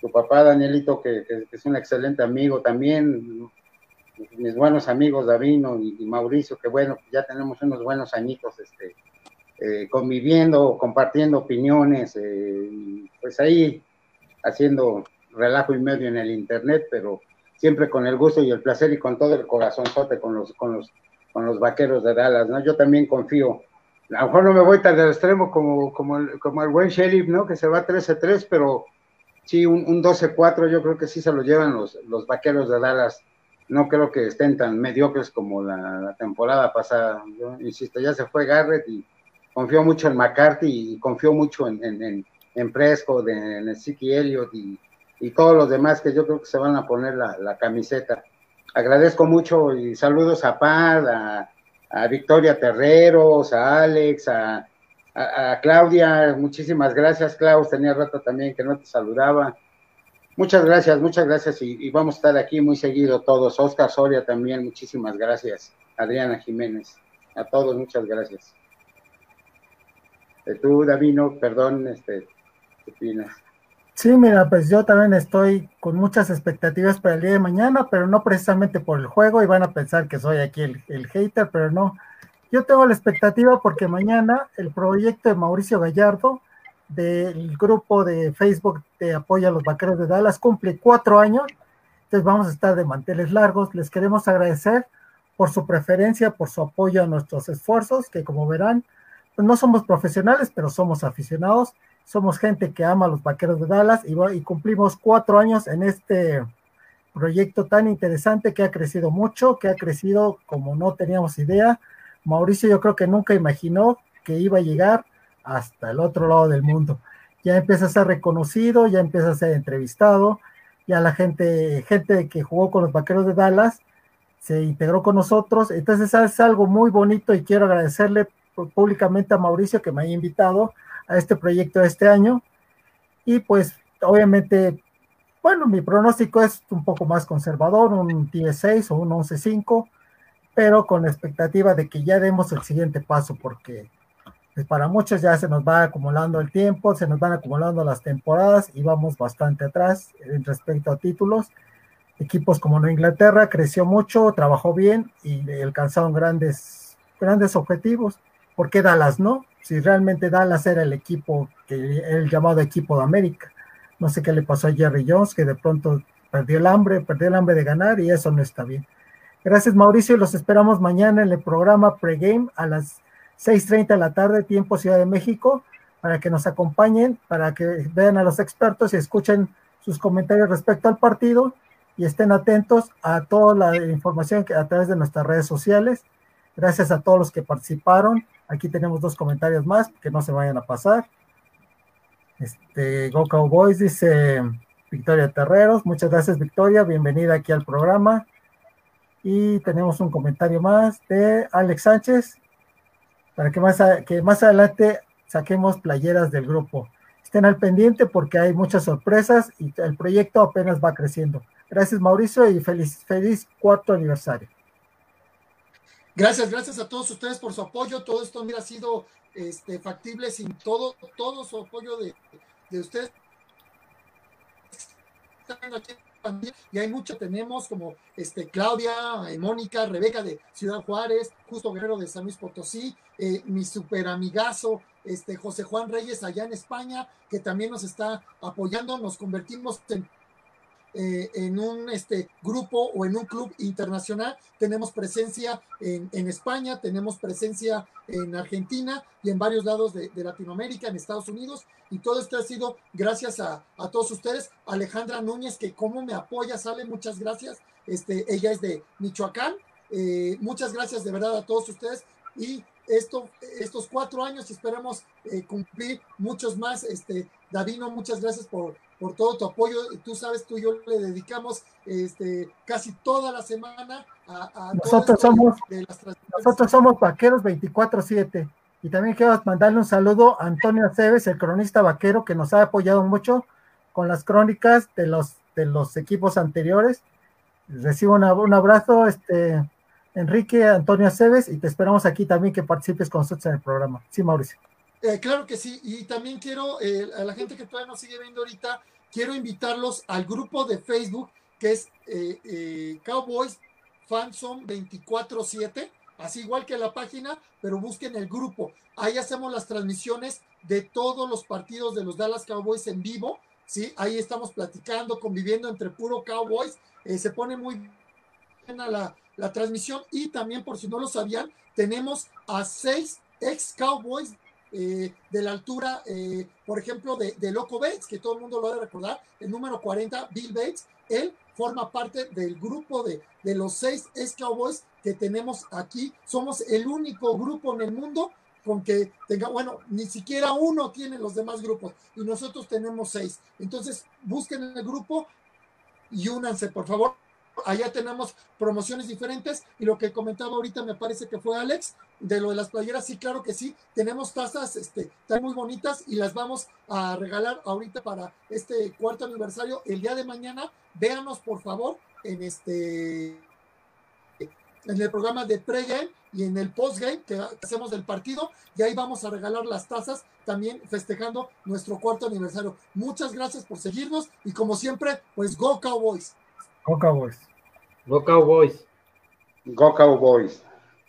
tu papá Danielito, que, es un excelente amigo también, mis buenos amigos Davino y, Mauricio, que bueno, ya tenemos unos buenos añitos este, eh, conviviendo, compartiendo opiniones, eh, pues ahí haciendo relajo y medio en el internet, pero siempre con el gusto y el placer y con todo el corazonzote con los, con los, con los vaqueros de Dallas, ¿no? Yo también confío. A lo mejor no me voy tan del extremo como, como, el, como el buen Sheriff, ¿no? Que se va 13-3, pero sí, un, un 12-4 yo creo que sí se lo llevan los, los vaqueros de Dallas. No creo que estén tan mediocres como la, temporada pasada. Yo insisto, ya se fue Garrett y confío mucho en McCarthy y confío mucho en, en, en, en Prescott, en, en Elliott y, y todos los demás que yo creo que se van a poner la, camiseta. Agradezco mucho y saludos a Pad, a, Victoria Terreros, a Alex, a, Claudia. Muchísimas gracias, Klaus. Tenía rato también que no te saludaba. Muchas gracias, muchas gracias y, vamos a estar aquí muy seguido todos. Oscar Soria también, muchísimas gracias. Adriana Jiménez, a todos muchas gracias. Eh, tú, Davino, perdón, este, ¿qué opinas? Sí, mira, pues yo también estoy con muchas expectativas para el día de mañana, pero no precisamente por el juego y van a pensar que soy aquí el, hater, pero no. Yo tengo la expectativa porque mañana el proyecto de Mauricio Gallardo del grupo de Facebook de apoyo a los vaqueros de Dallas cumple cuatro años, entonces vamos a estar de manteles largos. Les queremos agradecer por su preferencia, por su apoyo a nuestros esfuerzos, que como verán, pues no somos profesionales, pero somos aficionados somos gente que ama a los vaqueros de Dallas y, cumplimos cuatro años en este proyecto tan interesante que ha crecido mucho, que ha crecido como no teníamos idea. Mauricio yo creo que nunca imaginó que iba a llegar hasta el otro lado del mundo. Ya empieza a ser reconocido, ya empieza a ser entrevistado, ya la gente, gente que jugó con los Vaqueros de Dallas se integró con nosotros. Entonces es algo muy bonito y quiero agradecerle públicamente a Mauricio que me haya invitado a este proyecto de este año. Y pues obviamente, bueno, mi pronóstico es un poco más conservador, un 10-6 o un 11-5, pero con la expectativa de que ya demos el siguiente paso, porque pues, para muchos ya se nos va acumulando el tiempo, se nos van acumulando las temporadas y vamos bastante atrás en respecto a títulos. Equipos como Nueva Inglaterra creció mucho, trabajó bien y alcanzaron grandes, grandes objetivos. ¿Por qué Dallas no? Si realmente Dallas era el equipo, que el llamado equipo de América. No sé qué le pasó a Jerry Jones, que de pronto perdió el hambre, perdió el hambre de ganar y eso no está bien. Gracias Mauricio y los esperamos mañana en el programa pregame a las 6.30 de la tarde, tiempo Ciudad de México, para que nos acompañen, para que vean a los expertos y escuchen sus comentarios respecto al partido y estén atentos a toda la información que a través de nuestras redes sociales. Gracias a todos los que participaron Aquí tenemos dos comentarios más que no se vayan a pasar. Este, Go Cowboys dice Victoria Terreros. Muchas gracias, Victoria. Bienvenida aquí al programa. Y tenemos un comentario más de Alex Sánchez para que más, que más adelante saquemos playeras del grupo. Estén al pendiente porque hay muchas sorpresas y el proyecto apenas va creciendo. Gracias, Mauricio, y feliz, feliz cuarto aniversario. Gracias, gracias a todos ustedes por su apoyo. Todo esto mira, ha sido este, factible sin todo, todo su apoyo de, de ustedes. Y hay mucho, tenemos como este, Claudia, eh, Mónica, Rebeca de Ciudad Juárez, Justo Guerrero de San Luis Potosí, eh, mi super amigazo este, José Juan Reyes allá en España, que también nos está apoyando. Nos convertimos en eh, en un este, grupo o en un club internacional. Tenemos presencia en, España, tenemos presencia en Argentina y en varios lados de, Latinoamérica, en Estados Unidos. Y todo esto ha sido gracias a, todos ustedes. Alejandra Núñez, que como me apoya, sale, muchas gracias. Este, ella es de Michoacán. Eh, muchas gracias de verdad a todos ustedes. Y esto, estos cuatro años esperamos eh, cumplir muchos más. Este, Davino, muchas gracias por, por todo tu apoyo. Tú sabes, tú y yo le dedicamos este, casi toda la semana a, nosotros somos nosotros somos vaqueros 24/7 y también quiero mandarle un saludo a Antonio Aceves, el cronista vaquero que nos ha apoyado mucho con las crónicas de los de los equipos anteriores. Recibo un abrazo, este Enrique Antonio Aceves, y te esperamos aquí también que participes con nosotros en el programa. Sí, Mauricio. Eh, claro que sí, y también quiero, eh, a la gente que todavía nos sigue viendo ahorita, quiero invitarlos al grupo de Facebook que es eh, Cowboys Fansom 24-7, así igual que la página, pero busquen el grupo. Ahí hacemos las transmisiones de todos los partidos de los Dallas Cowboys en vivo, ¿sí? Ahí estamos platicando, conviviendo entre puro Cowboys. se pone muy buena la, la transmisión y también, por si no lo sabían, tenemos a seis ex Cowboys eh, de la altura, eh, por ejemplo, de, Loco Bates, que todo el mundo lo debe recordar, el número 40, Bill Bates, él forma parte del grupo de, de los seis ex Cowboys que tenemos aquí. Somos el único grupo en el mundo con que tenga, bueno, ni siquiera uno tiene los demás grupos y nosotros tenemos seis. Entonces, busquen el grupo y únanse, por favor allá tenemos promociones diferentes y lo que comentaba ahorita me parece que fue Alex de lo de las playeras, sí, claro que sí, tenemos tazas, este, están muy bonitas y las vamos a regalar ahorita para este cuarto aniversario el día de mañana. Véanos por favor en este en el programa de pregame y en el postgame que hacemos del partido y ahí vamos a regalar las tazas también festejando nuestro cuarto aniversario. Muchas gracias por seguirnos y como siempre, pues go Cowboys. Go Cowboys. Go Cowboys. Go Cowboys.